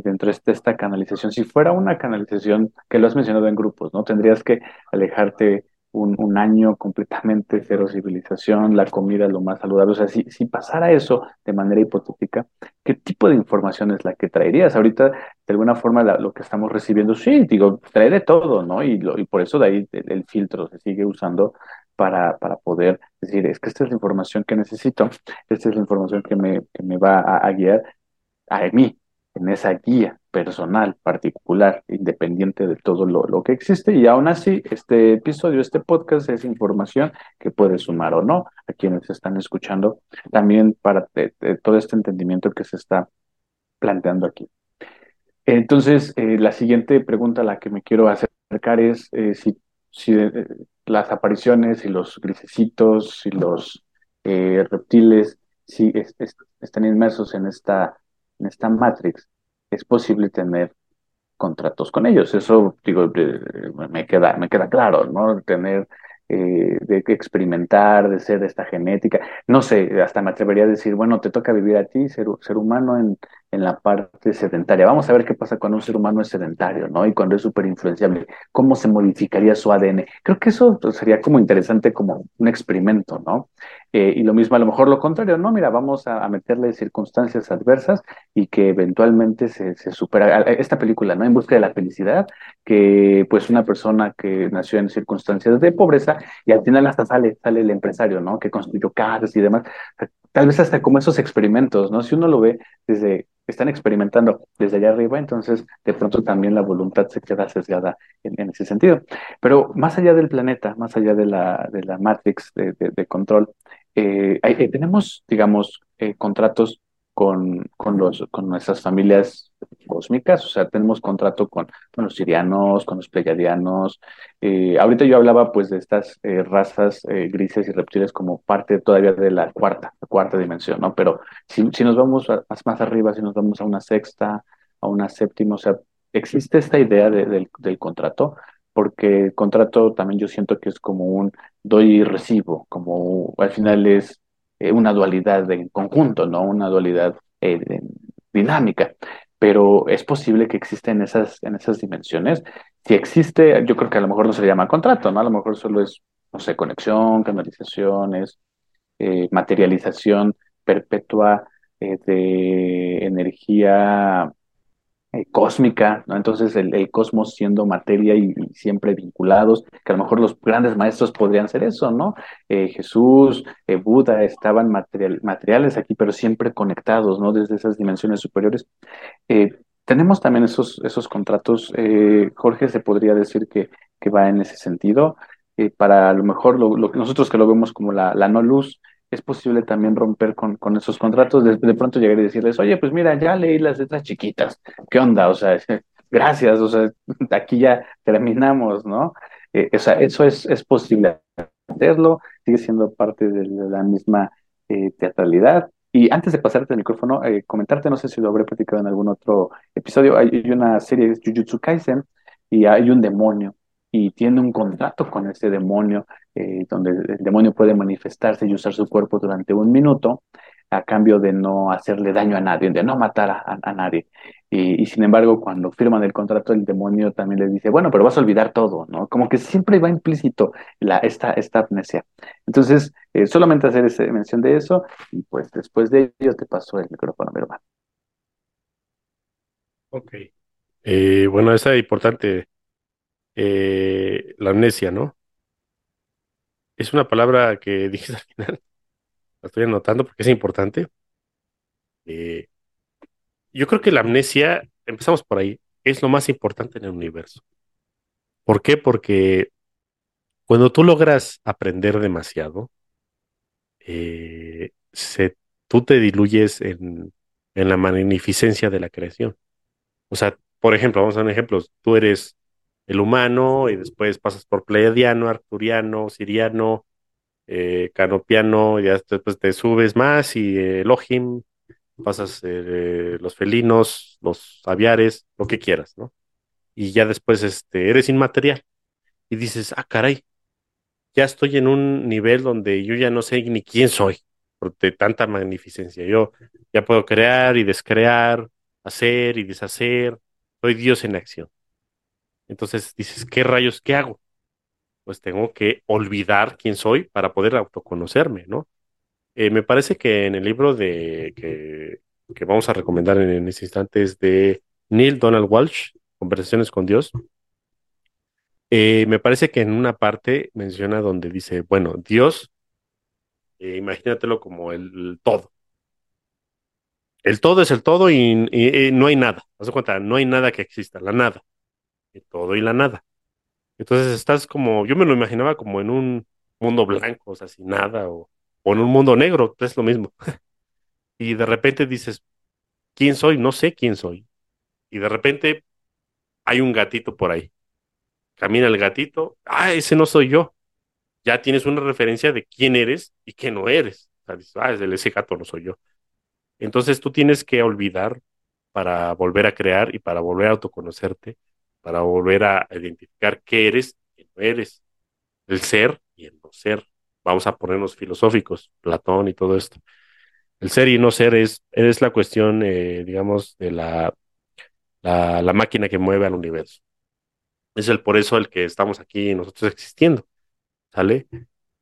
dentro de esta, canalización. Si fuera una canalización que lo has mencionado en grupos, ¿no? Tendrías que alejarte un, año completamente cero civilización, la comida lo más saludable. O sea, si, si pasara eso de manera hipotética, ¿qué tipo de información es la que traerías? Ahorita, de alguna forma, lo que estamos recibiendo, sí, digo, traeré todo, ¿no? Y, lo, y por eso de ahí el, filtro se sigue usando para, para, poder decir, es que esta es la información que necesito, esta es la información que me, que me va a guiar a mí, en esa guía personal, particular, independiente de todo lo, que existe. Y aún así, este episodio, este podcast es información que puede sumar o no a quienes están escuchando, también para todo este entendimiento que se está planteando aquí. Entonces, eh, la siguiente pregunta a la que me quiero acercar es eh, si, si eh, las apariciones y los grisecitos y los reptiles si están inmersos en esta en esta Matrix, es posible tener contratos con ellos. Eso, digo, me queda, me queda claro, ¿no? Tener eh, de experimentar, de ser de esta genética. No sé, hasta me atrevería a decir, bueno, te toca vivir a ti, ser, ser humano en, en la parte sedentaria. Vamos a ver qué pasa cuando un ser humano es sedentario, ¿no? Y cuando es súper influenciable, cómo se modificaría su ADN. Creo que eso sería como interesante como un experimento, ¿no? Eh, y lo mismo, a lo mejor lo contrario, ¿no? Mira, vamos a, meterle circunstancias adversas y que eventualmente se, se supera. Esta película, ¿no? En busca de la felicidad, que pues una persona que nació en circunstancias de pobreza y al final hasta sale, sale el empresario, ¿no? Que construyó casas y demás. Tal vez hasta como esos experimentos, ¿no? Si uno lo ve desde, están experimentando desde allá arriba, entonces de pronto también la voluntad se queda sesgada en, ese sentido. Pero más allá del planeta, más allá de la, de la matrix de, de, control, eh, eh, tenemos, digamos, eh, contratos con, con, los, con nuestras familias cósmicas, o sea, tenemos contrato con, con los sirianos, con los pleyadianos. Eh, ahorita yo hablaba pues de estas eh, razas grises y reptiles como parte todavía de la cuarta, cuarta dimensión, ¿no? Pero si, si nos vamos más, más arriba, si nos vamos a una sexta, a una séptima, o sea, existe esta idea del, del contrato, porque el contrato también yo siento que es como un doy y recibo, como al final es eh, una dualidad en conjunto, ¿no? Una dualidad eh, dinámica. Pero es posible que exista en esas, en esas dimensiones. Si existe, yo creo que a lo mejor no se le llama contrato, ¿no? A lo mejor solo es, no sé, conexión, canalizaciones, eh, materialización perpetua de energía eh, cósmica, ¿no? Entonces el, cosmos siendo materia y, siempre vinculados, que a lo mejor los grandes maestros podrían ser eso, ¿no? Eh, Jesús, eh, Buda estaban material, materiales aquí, pero siempre conectados, ¿no? Desde esas dimensiones superiores. tenemos también esos, esos contratos, Jorge, se podría decir que, que va en ese sentido. para lo mejor nosotros que lo vemos como la, la no luz, es posible también romper con, esos contratos, de, pronto llegar y decirles, oye, pues mira, ya leí las letras chiquitas, ¿qué onda? O sea, gracias, o sea, aquí ya terminamos, ¿no? Eh, o sea, eso es, es posible hacerlo, sigue siendo parte de la misma eh, teatralidad. Y antes de pasarte el micrófono, eh, comentarte, no sé si lo habré platicado en algún otro episodio, hay, una serie, Jujutsu Kaisen, y hay un demonio y tiene un contrato con ese demonio, eh, donde el demonio puede manifestarse y usar su cuerpo durante un minuto a cambio de no hacerle daño a nadie, de no matar a, nadie. Y, sin embargo, cuando firman el contrato, el demonio también le dice, bueno, pero vas a olvidar todo, ¿no? Como que siempre va implícito la, esta, esta amnesia. Entonces, Eh, solamente hacer esa mención de eso y pues después de ello te paso el micrófono, mi hermano. Ok. Eh, bueno, esa es importante, eh, la amnesia, ¿no? Es una palabra que dije al final, la estoy anotando porque es importante. Eh, yo creo que la amnesia, empezamos por ahí, es lo más importante en el universo. ¿Por qué? Porque cuando tú logras aprender demasiado, eh, se, tú te diluyes en, la magnificencia de la creación. O sea, por ejemplo, vamos a un ejemplo, tú eres el humano y después pasas por pleiadiano, arturiano, siriano, eh, canopiano, y después te subes más y eh, Elohim, pasas eh, los felinos, los aviares, lo que quieras, ¿no? Y ya después este, eres inmaterial y dices, ah, caray, ya estoy en un nivel donde yo ya no sé ni quién soy, de tanta magnificencia. Yo ya puedo crear y descrear, hacer y deshacer, soy Dios en acción. Entonces dices, ¿qué rayos, qué hago? Pues tengo que olvidar quién soy para poder autoconocerme, ¿no? Eh, me parece que en el libro de que, vamos a recomendar en, este instante es de Neil Donald Walsh, Conversaciones con Dios. Eh, me parece que en una parte menciona donde dice, bueno, Dios, eh, imagínatelo como el, todo. El todo es el todo y, y- no hay nada. Haz cuenta, no hay nada que exista, la nada. Todo y la nada. Entonces estás como, yo me lo imaginaba como en un mundo blanco, o sea, sin nada, o, o en un mundo negro, es lo mismo. Y de repente dices, ¿quién soy? No sé quién soy. Y de repente hay un gatito por ahí. Camina el gatito, ah, ese no soy yo. Ya tienes una referencia de quién eres y qué no eres. Ah, ese gato no soy yo. Entonces tú tienes que olvidar para volver a crear y para volver a autoconocerte, para volver a identificar qué eres y qué no eres, el ser y el no ser. Vamos a ponernos filosóficos, Platón y todo esto. El ser y no ser es, es la cuestión, eh, digamos, de la, la, máquina que mueve al universo. Es el por eso el que estamos aquí nosotros existiendo, ¿sale?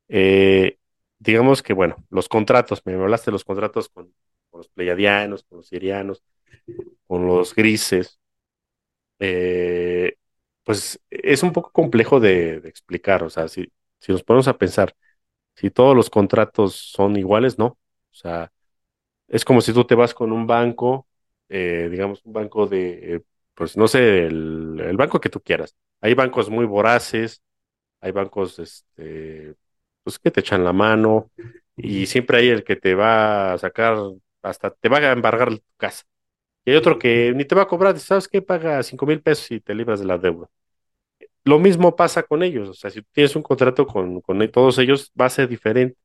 Eh, digamos que, bueno, los contratos, me hablaste de los contratos con, con los pleiadianos, con los sirianos, con los grises, eh, pues es un poco complejo de, explicar, o sea, si, si nos ponemos a pensar, si todos los contratos son iguales, no, o sea, es como si tú te vas con un banco, eh, digamos, un banco de, eh, pues no sé, el, el banco que tú quieras. Hay bancos muy voraces, hay bancos, este, pues que te echan la mano y siempre hay el que te va a sacar, hasta te va a embargar tu casa. Y hay otro que ni te va a cobrar, ¿sabes qué? Paga cinco mil pesos y te libras de la deuda. Lo mismo pasa con ellos, o sea, si tienes un contrato con, con todos ellos, va a ser diferente.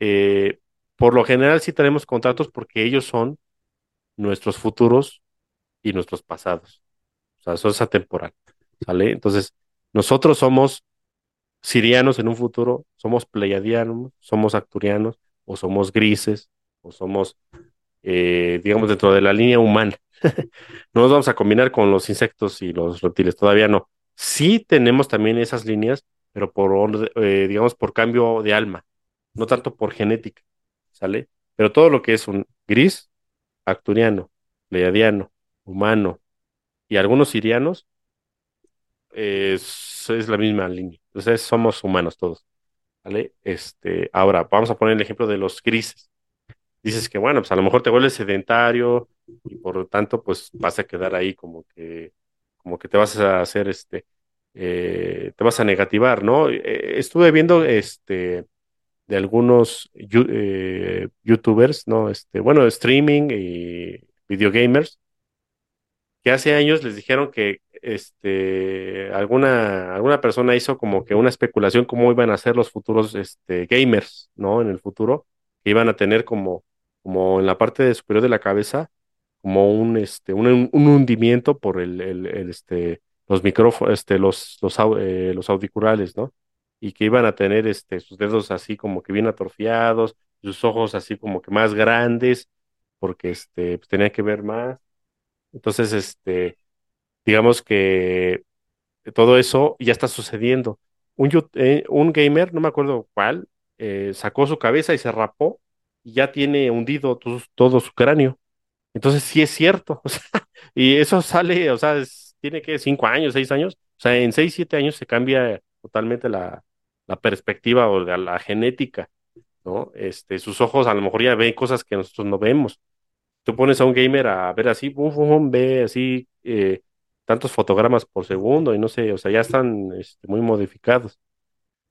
Eh, por lo general sí tenemos contratos porque ellos son nuestros futuros y nuestros pasados. O sea, eso es atemporal, ¿sale? Entonces, nosotros somos sirianos en un futuro, somos pleiadianos, somos acturianos, o somos grises, o somos, eh, digamos, dentro de la línea humana. No nos vamos a combinar con los insectos y los reptiles, todavía no. Sí tenemos también esas líneas, pero por, eh, digamos, por cambio de alma, no tanto por genética, ¿sale? Pero todo lo que es un gris, acturiano, pleiadiano, humano y algunos sirianos, es, es la misma línea. Entonces somos humanos todos, ¿vale? Este, ahora, vamos a poner el ejemplo de los grises. Dices que, bueno, pues a lo mejor te vuelves sedentario y por lo tanto, pues vas a quedar ahí como que, como que te vas a hacer, este, eh, te vas a negativar, ¿no? Eh, estuve viendo, este, de algunos eh, youtubers, ¿no? Este, bueno, streaming y videogamers, que hace años les dijeron que este, alguna, alguna persona hizo como que una especulación cómo iban a ser los futuros este, gamers, ¿no? En el futuro, que iban a tener como, como en la parte superior de la cabeza, como un, este, un, un hundimiento por el, el, este, los micrófonos, este, los, los, eh, los ¿no? Y que iban a tener este, sus dedos así como que bien atrofiados, sus ojos así como que más grandes, porque este, pues, tenían que ver más. Entonces, este, digamos que todo eso ya está sucediendo. Un, eh, un gamer, no me acuerdo cuál, eh, sacó su cabeza y se rapó y ya tiene hundido todo, su cráneo. Entonces sí es cierto, o sea, y eso sale, o sea, tiene que cinco años, seis años, o sea, en seis, siete años se cambia totalmente la, la perspectiva o la, genética, ¿no? Este, sus ojos a lo mejor ya ven cosas que nosotros no vemos. Tú pones a un gamer a ver así, bum, ve así eh, tantos fotogramas por segundo y no sé, o sea, ya están este, muy modificados.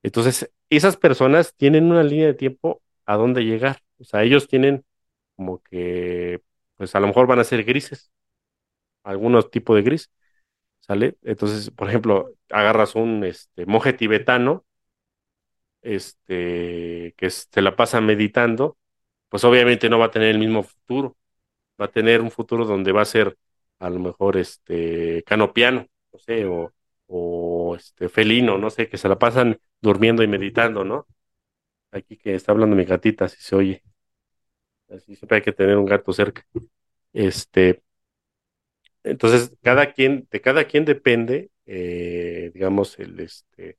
Entonces, esas personas tienen una línea de tiempo a dónde llegar. O sea, ellos tienen como que, pues a lo mejor van a ser grises, algunos tipos de gris, ¿sale? Entonces, por ejemplo, agarras un este, monje tibetano, este, que se la pasa meditando, pues obviamente no va a tener el mismo futuro, va a tener un futuro donde va a ser a lo mejor este canopiano, no sé, o, o este felino, no sé, que se la pasan durmiendo y meditando, ¿no? Aquí que está hablando mi gatita, si se oye. Así siempre hay que tener un gato cerca. Este, entonces, cada quien, de cada quien depende, eh, digamos, el, este,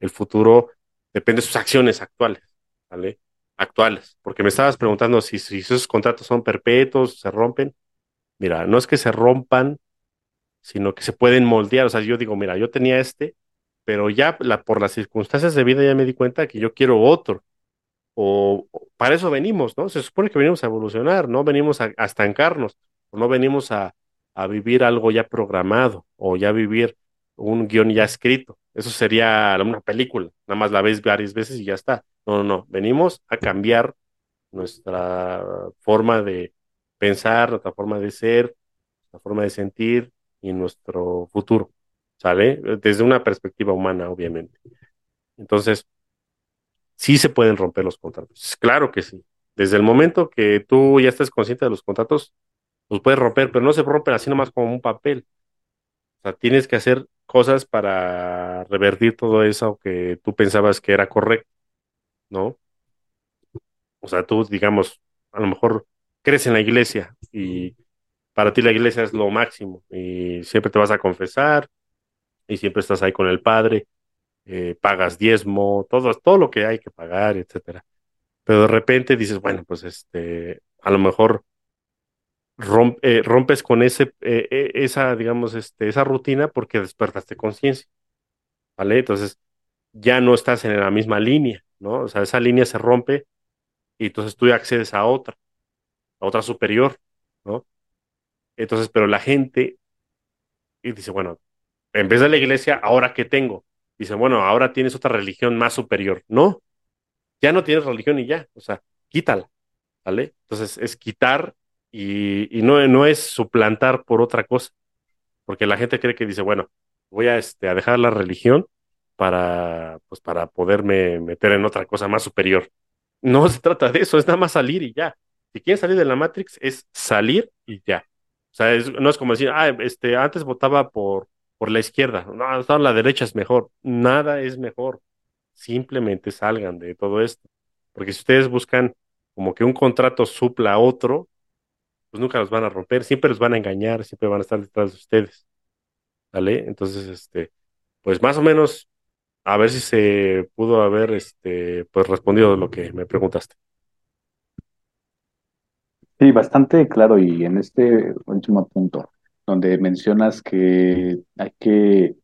el futuro, depende de sus acciones actuales, ¿vale? Actuales. Porque me estabas preguntando si, si esos contratos son perpetuos, se rompen. Mira, no es que se rompan, sino que se pueden moldear. O sea, yo digo, mira, yo tenía este, pero ya la, por las circunstancias de vida ya me di cuenta que yo quiero otro. O, para eso venimos, ¿no? Se supone que venimos a evolucionar, no venimos a, estancarnos, no venimos a, a vivir algo ya programado, o ya vivir un guion ya escrito. Eso sería una película, nada más la ves varias veces y ya está. No, no, no, venimos a cambiar nuestra forma de pensar, nuestra forma de ser, nuestra forma de sentir y nuestro futuro, ¿sale? Desde una perspectiva humana, obviamente. Entonces, sí se pueden romper los contratos. Claro que sí. Desde el momento que tú ya estés consciente de los contratos, los puedes romper, pero no se rompen así nomás como un papel. O sea, tienes que hacer cosas para revertir todo eso que tú pensabas que era correcto, ¿no? O sea, tú, digamos, a lo mejor crees en la iglesia y para ti la iglesia es lo máximo y siempre te vas a confesar y siempre estás ahí con el padre, eh, pagas diezmo, todo, todo lo que hay que pagar, etcétera. Pero de repente dices, bueno, pues este, a lo mejor eh, rompes con ese, eh, esa, digamos, este, esa rutina porque despertaste conciencia, ¿vale? Entonces ya no estás en la misma línea, ¿no? O sea, esa línea se rompe y entonces tú accedes a otra, a otra superior, ¿no? Entonces, pero la gente y dice, bueno, en vez de la iglesia, ¿ahora qué tengo? Dice, bueno, ahora tienes otra religión más superior. No, ya no tienes religión y ya, o sea, quítala, ¿vale? Entonces es quitar y, no, no es suplantar por otra cosa, porque la gente cree que dice, bueno, voy a, este, a dejar la religión para, pues, para poderme meter en otra cosa más superior. No se trata de eso, es nada más salir y ya. Si quieren salir de la Matrix, es salir y ya. O sea, no es como decir, ah, este, antes votaba por, por la izquierda, no, ahora la derecha es mejor. Nada es mejor. Simplemente salgan de todo esto. Porque si ustedes buscan como que un contrato supla otro, pues nunca los van a romper, siempre los van a engañar, siempre van a estar detrás de ustedes. ¿Vale? Entonces, este, pues más o menos, a ver si se pudo haber, este, pues respondido lo que me preguntaste. Sí, bastante claro. Y en este último punto, donde mencionas que hay que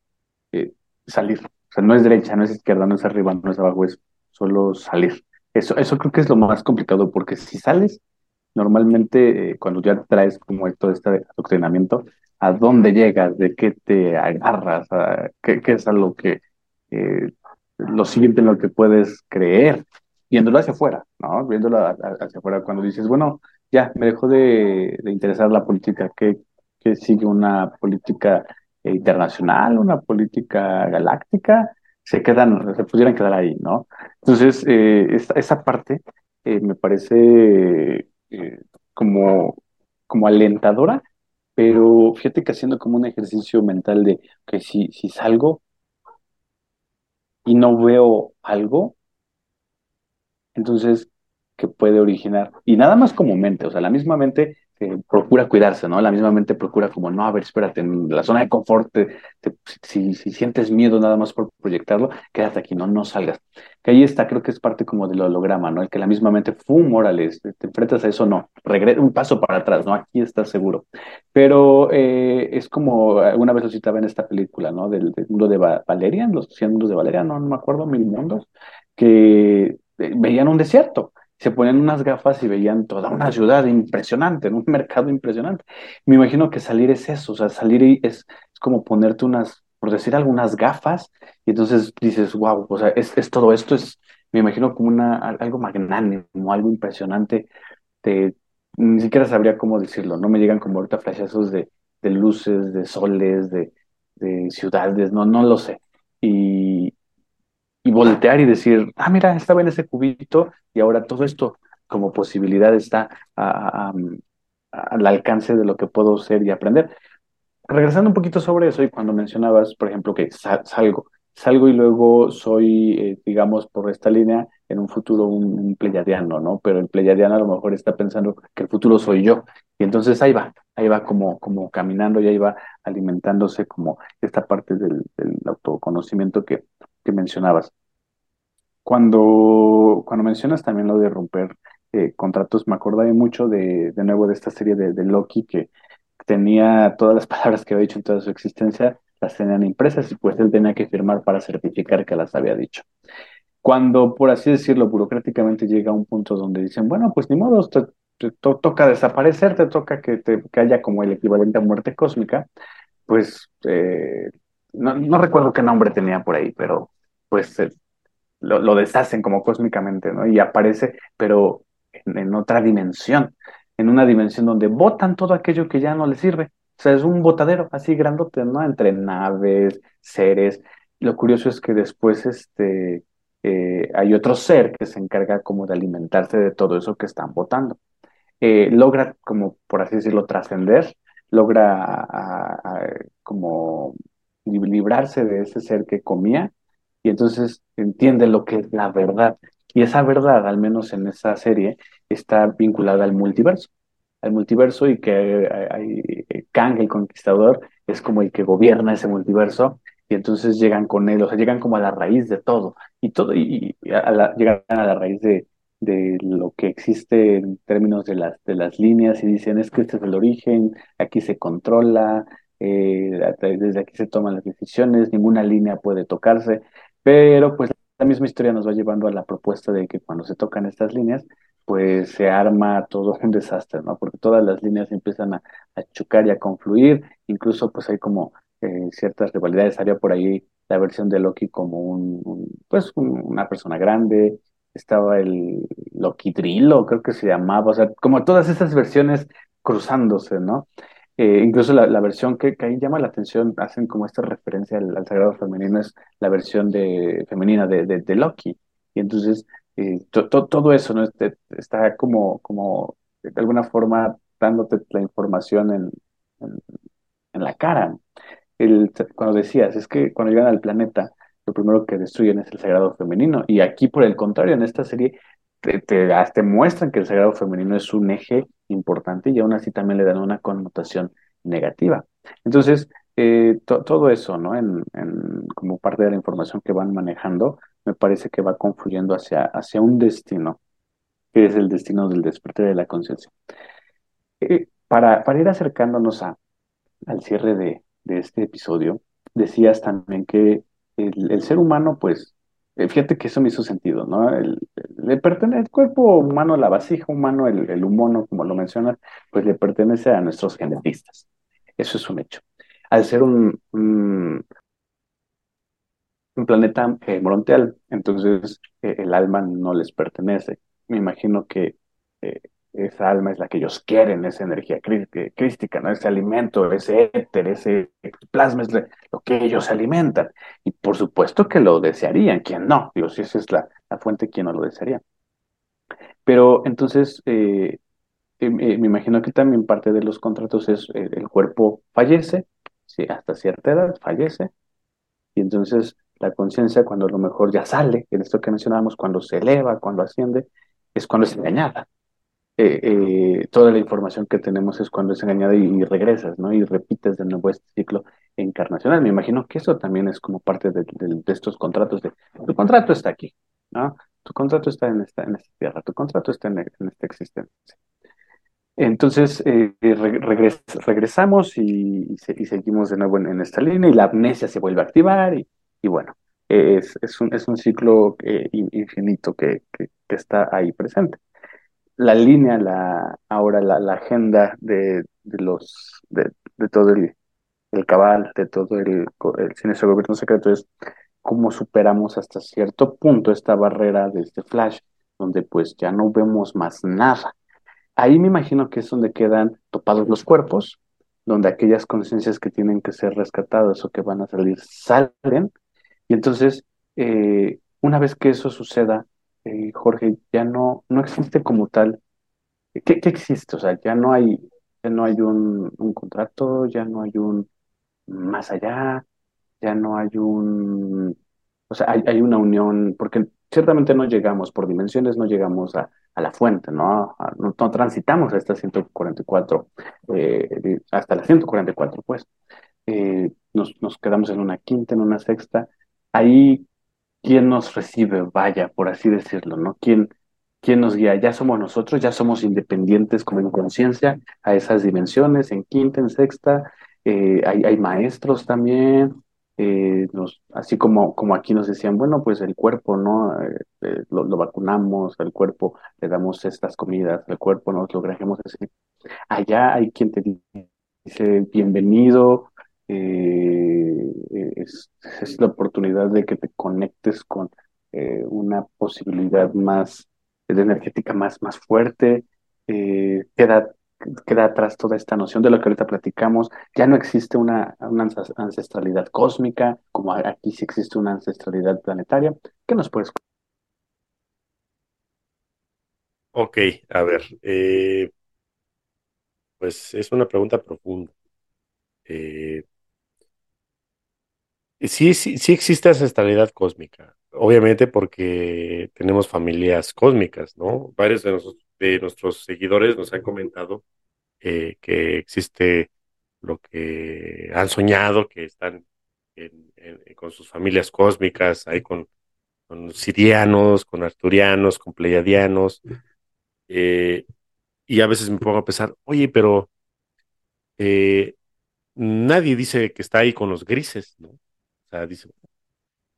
eh, salir. O sea, no es derecha, no es izquierda, no es arriba, no es abajo, es solo salir. Eso, eso creo que es lo más complicado, porque si sales, normalmente eh, cuando ya traes como todo este adoctrinamiento, ¿a dónde llegas? ¿De qué te agarras? ¿A qué, es a lo que eh, lo siguiente en lo que puedes creer? Viéndolo hacia afuera, ¿no? Viéndolo hacia afuera, cuando dices, bueno, ya, me dejó de, de interesar la política, ¿qué, qué sigue una política? internacional, una política galáctica, se quedan, se pudieran quedar ahí, ¿no? Entonces, eh, esa, esa parte eh, me parece eh, como, como alentadora, pero fíjate que haciendo como un ejercicio mental de que si, si salgo y no veo algo, entonces, ¿qué puede originar? Y nada más como mente, o sea, la misma mente procura cuidarse, ¿no? La misma mente procura como, no, a ver, espérate, en la zona de confort, si, si, sientes miedo nada más por proyectarlo, quédate aquí, no, no salgas. Que ahí está, creo que es parte como del holograma, ¿no? El que la misma mente, ¡fum! Órale, te, enfrentas a eso, no, regresa un paso para atrás, ¿no? Aquí estás seguro. Pero eh, es como, alguna vez lo citaba en esta película, ¿no? Del, mundo de Valerian, los 100 mundos de Valerian, no, no me acuerdo, mil mundos, que eh, veían un desierto se ponían unas gafas y veían toda una ciudad impresionante, un mercado impresionante. Me imagino que salir es eso, o sea, salir es, es como ponerte unas, por decir algunas gafas, y entonces dices, wow, o sea, es, es todo esto, es, me imagino como una, algo magnánimo, algo impresionante, de, ni siquiera sabría cómo decirlo, no me llegan como ahorita flashazos de, de luces, de soles, de, de ciudades, no, no lo sé. Y, y voltear y decir, ah, mira, estaba en ese cubito y ahora todo esto como posibilidad está al alcance de lo que puedo ser y aprender. Regresando un poquito sobre eso y cuando mencionabas, por ejemplo, que salgo, salgo y luego soy, eh, digamos, por esta línea, en un futuro un, un, pleyadiano, ¿no? Pero el pleyadiano a lo mejor está pensando que el futuro soy yo. Y entonces ahí va, ahí va como, como caminando y ahí va alimentándose como esta parte del, autoconocimiento que, que mencionabas. Cuando, cuando mencionas también lo de romper eh, contratos, me acordé mucho de, de nuevo de esta serie de, de, Loki que tenía todas las palabras que había dicho en toda su existencia, las tenían impresas y pues él tenía que firmar para certificar que las había dicho. Cuando, por así decirlo, burocráticamente llega a un punto donde dicen, bueno, pues ni modo, te, toca desaparecer, te toca que, te, que haya como el equivalente a muerte cósmica, pues eh, no, recuerdo qué nombre tenía por ahí, pero pues eh, lo, deshacen como cósmicamente, ¿no? Y aparece, pero en, en, otra dimensión, en una dimensión donde botan todo aquello que ya no les sirve. O sea, es un botadero así grandote, ¿no? Entre naves, seres. Lo curioso es que después este, eh, hay otro ser que se encarga como de alimentarse de todo eso que están botando. Eh, logra, como por así decirlo, trascender, logra como librarse de ese ser que comía y entonces entiende lo que es la verdad. Y esa verdad, al menos en esa serie, está vinculada al multiverso. Al multiverso y que hay, Kang, el conquistador, es como el que gobierna ese multiverso y entonces llegan con él, o sea, llegan como a la raíz de todo y todo, y, llegan a la raíz de, de lo que existe en términos de las, de las líneas y dicen es que este es el origen, aquí se controla, eh, desde aquí se toman las decisiones, ninguna línea puede tocarse. Pero pues la misma historia nos va llevando a la propuesta de que cuando se tocan estas líneas, pues se arma todo un desastre, ¿no? Porque todas las líneas empiezan a, a chocar y a confluir, incluso pues hay como eh, ciertas rivalidades, había por ahí la versión de Loki como un, pues un, una persona grande, estaba el Loki Drillo, creo que se llamaba, o sea, como todas esas versiones cruzándose, ¿no? Eh, incluso la, la versión que, que, ahí llama la atención, hacen como esta referencia al, al sagrado femenino, es la versión de, femenina de, de, de Loki. Y entonces, eh, to, to, todo eso ¿no? Este, está como, como, de alguna forma, dándote la información en, en, en la cara. El, cuando decías, es que cuando llegan al planeta, lo primero que destruyen es el sagrado femenino. Y aquí, por el contrario, en esta serie te, te, te, muestran que el sagrado femenino es un eje importante y aún así también le dan una connotación negativa. Entonces, eh, to, todo eso, ¿no? En, en, como parte de la información que van manejando, me parece que va confluyendo hacia, hacia un destino, que es el destino del despertar de la conciencia. Eh, para, para ir acercándonos a, al cierre de, de este episodio, decías también que el, ser humano, pues, eh, fíjate que eso me hizo sentido, ¿no? El, el cuerpo humano, la vasija humano, el, el humono, como lo mencionas, pues le pertenece a nuestros genetistas. Eso es un hecho. Al ser un, un planeta eh, entonces eh, el alma no les pertenece. Me imagino que eh, esa alma es la que ellos quieren, esa energía crística, ¿no? Ese alimento, ese éter, ese plasma es lo que ellos alimentan. Y por supuesto que lo desearían, ¿quién no? Digo, si esa es la, la fuente, ¿quién no lo desearía? Pero entonces, eh, eh, me imagino que también parte de los contratos es el cuerpo fallece, sí, hasta cierta edad fallece, y entonces la conciencia cuando a lo mejor ya sale, en esto que mencionábamos, cuando se eleva, cuando asciende, es cuando es engañada eh, eh, toda la información que tenemos es cuando es engañada y, regresas, ¿no? Y repites de nuevo este ciclo encarnacional. Me imagino que eso también es como parte de, estos contratos de, tu contrato está aquí, ¿no? Tu contrato está en esta, en esta tierra, tu contrato está en, esta existencia. Entonces, eh, regresamos y, seguimos de nuevo en, esta línea y la amnesia se vuelve a activar y, bueno, es, es, un, es un ciclo infinito que, que está ahí presente la línea, la, ahora la, la agenda de, de los, de, de, todo el, el cabal, de todo el, el siniestro gobierno secreto es cómo superamos hasta cierto punto esta barrera de este flash, donde pues ya no vemos más nada. Ahí me imagino que es donde quedan topados los cuerpos, donde aquellas conciencias que tienen que ser rescatadas o que van a salir salen. Y entonces, eh, una vez que eso suceda, eh, Jorge, ya no, no existe como tal. ¿Qué, existe? O sea, ya no hay, ya no hay un, un contrato, ya no hay un más allá, ya no hay un, o sea, hay, una unión, porque ciertamente no llegamos, por dimensiones no llegamos a, a la fuente, ¿no? no, transitamos a esta 144, eh, hasta la 144, pues. Eh, nos, nos quedamos en una quinta, en una sexta. Ahí quién nos recibe, vaya, por así decirlo, ¿no? ¿Quién, quién nos guía? Ya somos nosotros, ya somos independientes como en conciencia a esas dimensiones, en quinta, en sexta, eh, hay, hay, maestros también, eh, así como, como aquí nos decían, bueno, pues el cuerpo, ¿no? Eh, lo, vacunamos, al cuerpo le damos estas comidas, al cuerpo nos lo grajemos así. Allá hay quien te dice, bienvenido, eh, es, la oportunidad de que te conectes con eh, una posibilidad más energética más, más fuerte, eh, queda, queda atrás toda esta noción de lo que ahorita platicamos, ya no existe una, una ancestralidad cósmica, como aquí sí existe una ancestralidad planetaria. ¿Qué nos puedes Ok, a ver, pues es una pregunta profunda. Eh, Sí, sí, sí existe ancestralidad cósmica, obviamente porque tenemos familias cósmicas, ¿no? Varios de, nuestros seguidores nos han comentado eh, que existe lo que han soñado, que están con sus familias cósmicas, ahí con, con sirianos, con arturianos, con pleiadianos, eh, y a veces me pongo a pensar, oye, pero eh, nadie dice que está ahí con los grises, ¿no? Sea, dice,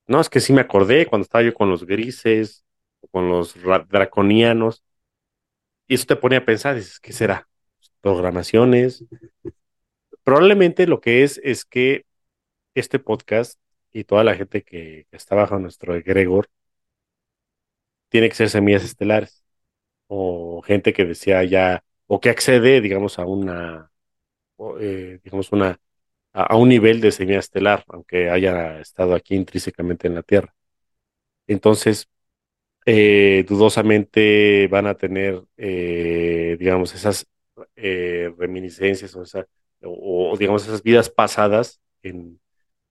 no, es que sí me acordé cuando estaba yo con los grises, con los draconianos, y eso te pone a pensar, dices, ¿qué será? Programaciones. Probablemente lo que es es que este podcast y toda la gente que, está bajo nuestro egregor tiene que ser semillas estelares o gente que decía ya o que accede, digamos, a una, eh, digamos, una a, un nivel de semilla estelar, aunque haya estado aquí intrínsecamente en la Tierra. Entonces, eh, dudosamente van a tener, eh, digamos, esas eh, reminiscencias o, digamos, esas vidas pasadas en,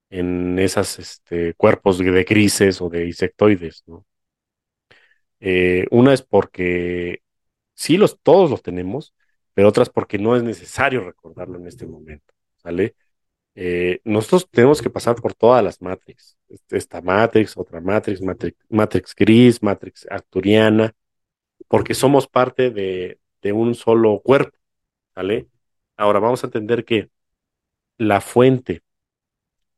en esos este, cuerpos de grises o de insectoides, ¿no? una es porque sí, los, todos los tenemos, pero otras porque no es necesario recordarlo en este momento, ¿sale? Eh, nosotros tenemos que pasar por todas las Matrix. Este, esta Matrix, otra Matrix, Matrix, gris, Matrix arturiana, porque somos parte de, un solo cuerpo. ¿Vale? Ahora vamos a entender que la fuente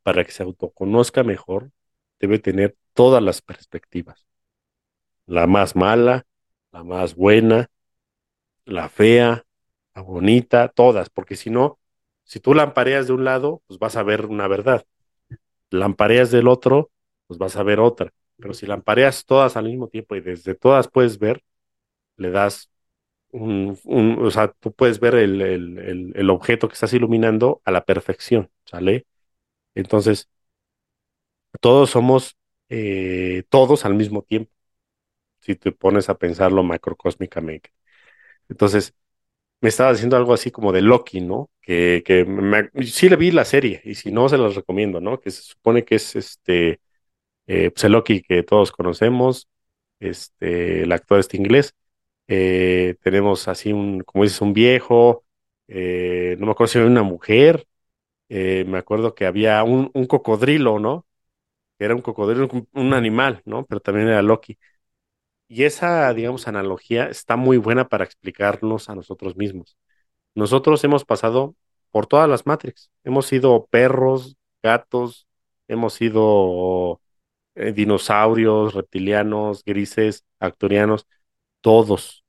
para que se autoconozca mejor debe tener todas las perspectivas. La más mala, la más buena, la fea, la bonita, todas, porque si no, si tú lampareas de un lado, pues vas a ver una verdad. Lampareas del otro, pues vas a ver otra. Pero si lampareas todas al mismo tiempo y desde todas puedes ver, le das un, o sea, tú puedes ver el, el, objeto que estás iluminando a la perfección, ¿sale? Entonces, todos somos eh, todos al mismo tiempo, si te pones a pensarlo macrocósmicamente. Entonces, me estaba haciendo algo así como de Loki, ¿no? Que, que sí le vi la serie y si no se las recomiendo, ¿no? Que se supone que es este, eh, pues el Loki que todos conocemos, este, el actor este inglés, eh, tenemos así un, como dices, un viejo, eh, no me acuerdo si era una mujer, eh, me acuerdo que había un, un cocodrilo, ¿no? Era un cocodrilo, un, un animal, ¿no? Pero también era Loki. Y esa, digamos, analogía está muy buena para explicarnos a nosotros mismos. Nosotros hemos pasado por todas las Matrix. Hemos sido perros, gatos, hemos sido eh, dinosaurios, reptilianos, grises, acturianos, todos.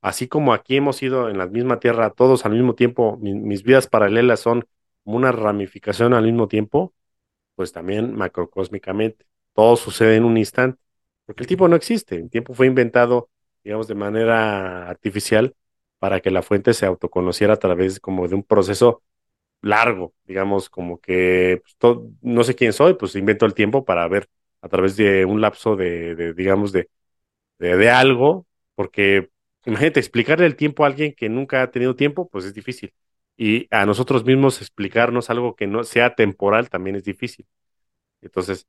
Así como aquí hemos sido en la misma Tierra, todos al mismo tiempo, mi- mis vidas paralelas son como una ramificación al mismo tiempo, pues también macrocósmicamente. Todo sucede en un instante, porque el tiempo no existe. El tiempo fue inventado, digamos, de manera artificial para que la fuente se autoconociera a través como de un proceso largo, digamos, como que pues, no sé quién soy, pues invento el tiempo para ver a través de un lapso de, de, digamos, de, de, de algo, porque imagínate, explicarle el tiempo a alguien que nunca ha tenido tiempo, pues es difícil. Y a nosotros mismos explicarnos algo que no sea temporal también es difícil. Entonces,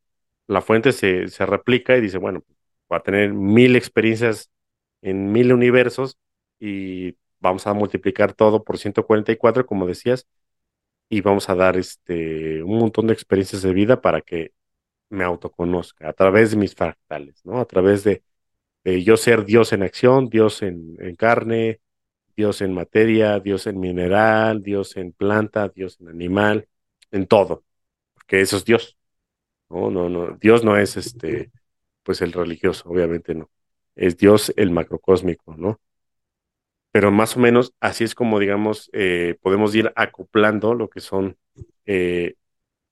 la fuente se, se replica y dice, bueno, va a tener mil experiencias en mil universos y vamos a multiplicar todo por 144, como decías, y vamos a dar este, un montón de experiencias de vida para que me autoconozca a través de mis fractales, ¿no? A través de, yo ser Dios en acción, Dios en, en carne, Dios en materia, Dios en mineral, Dios en planta, Dios en animal, en todo, porque eso es Dios. No, no, no. Dios no es este, pues el religioso, obviamente no. Es Dios el macrocósmico, ¿no? Pero más o menos así es como, digamos, eh, podemos ir acoplando lo que son, eh,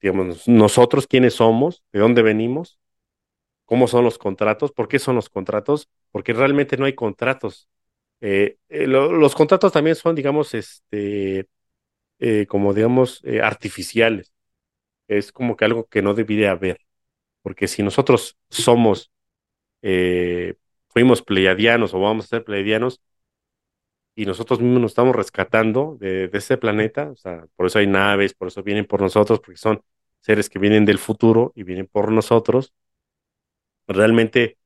digamos, nosotros quiénes somos, de dónde venimos, cómo son los contratos, por qué son los contratos, porque realmente no hay contratos. Eh, lo- los contratos también son, digamos, este, como digamos, artificiales. Es como que algo que no debería haber, porque si nosotros somos eh, fuimos pleiadianos o vamos a ser pleiadianos y nosotros mismos nos estamos rescatando de, este planeta, o sea, por eso hay naves, por eso vienen por nosotros, porque son seres que vienen del futuro y vienen por nosotros. Realmente,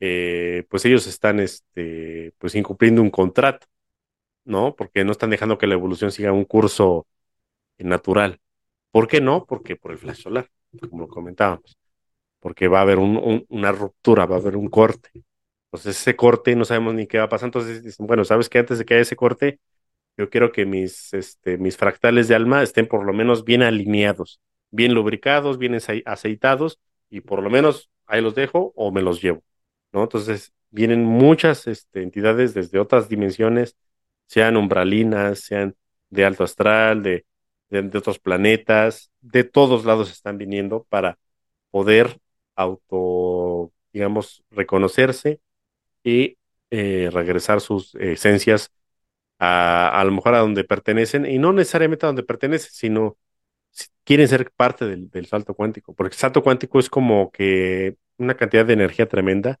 eh, pues ellos están, este, pues incumpliendo un contrato, ¿no? Porque no están dejando que la evolución siga un curso natural. ¿Por qué no? Porque por el flash solar, como lo comentábamos, porque va a haber un, un, una ruptura, va a haber un corte. Entonces ese corte no sabemos ni qué va a pasar. Entonces dicen, bueno, sabes que antes de que haya ese corte, yo quiero que mis, este, mis fractales de alma estén por lo menos bien alineados, bien lubricados, bien aceitados y por lo menos ahí los dejo o me los llevo, ¿no? Entonces vienen muchas este, entidades desde otras dimensiones, sean umbralinas, sean de alto astral, de, de, otros planetas, de todos lados están viniendo para poder auto, digamos, reconocerse y eh, regresar sus esencias a, a lo mejor a donde pertenecen, y no necesariamente a donde pertenecen, sino si quieren ser parte del, del, salto cuántico, porque el salto cuántico es como que una cantidad de energía tremenda,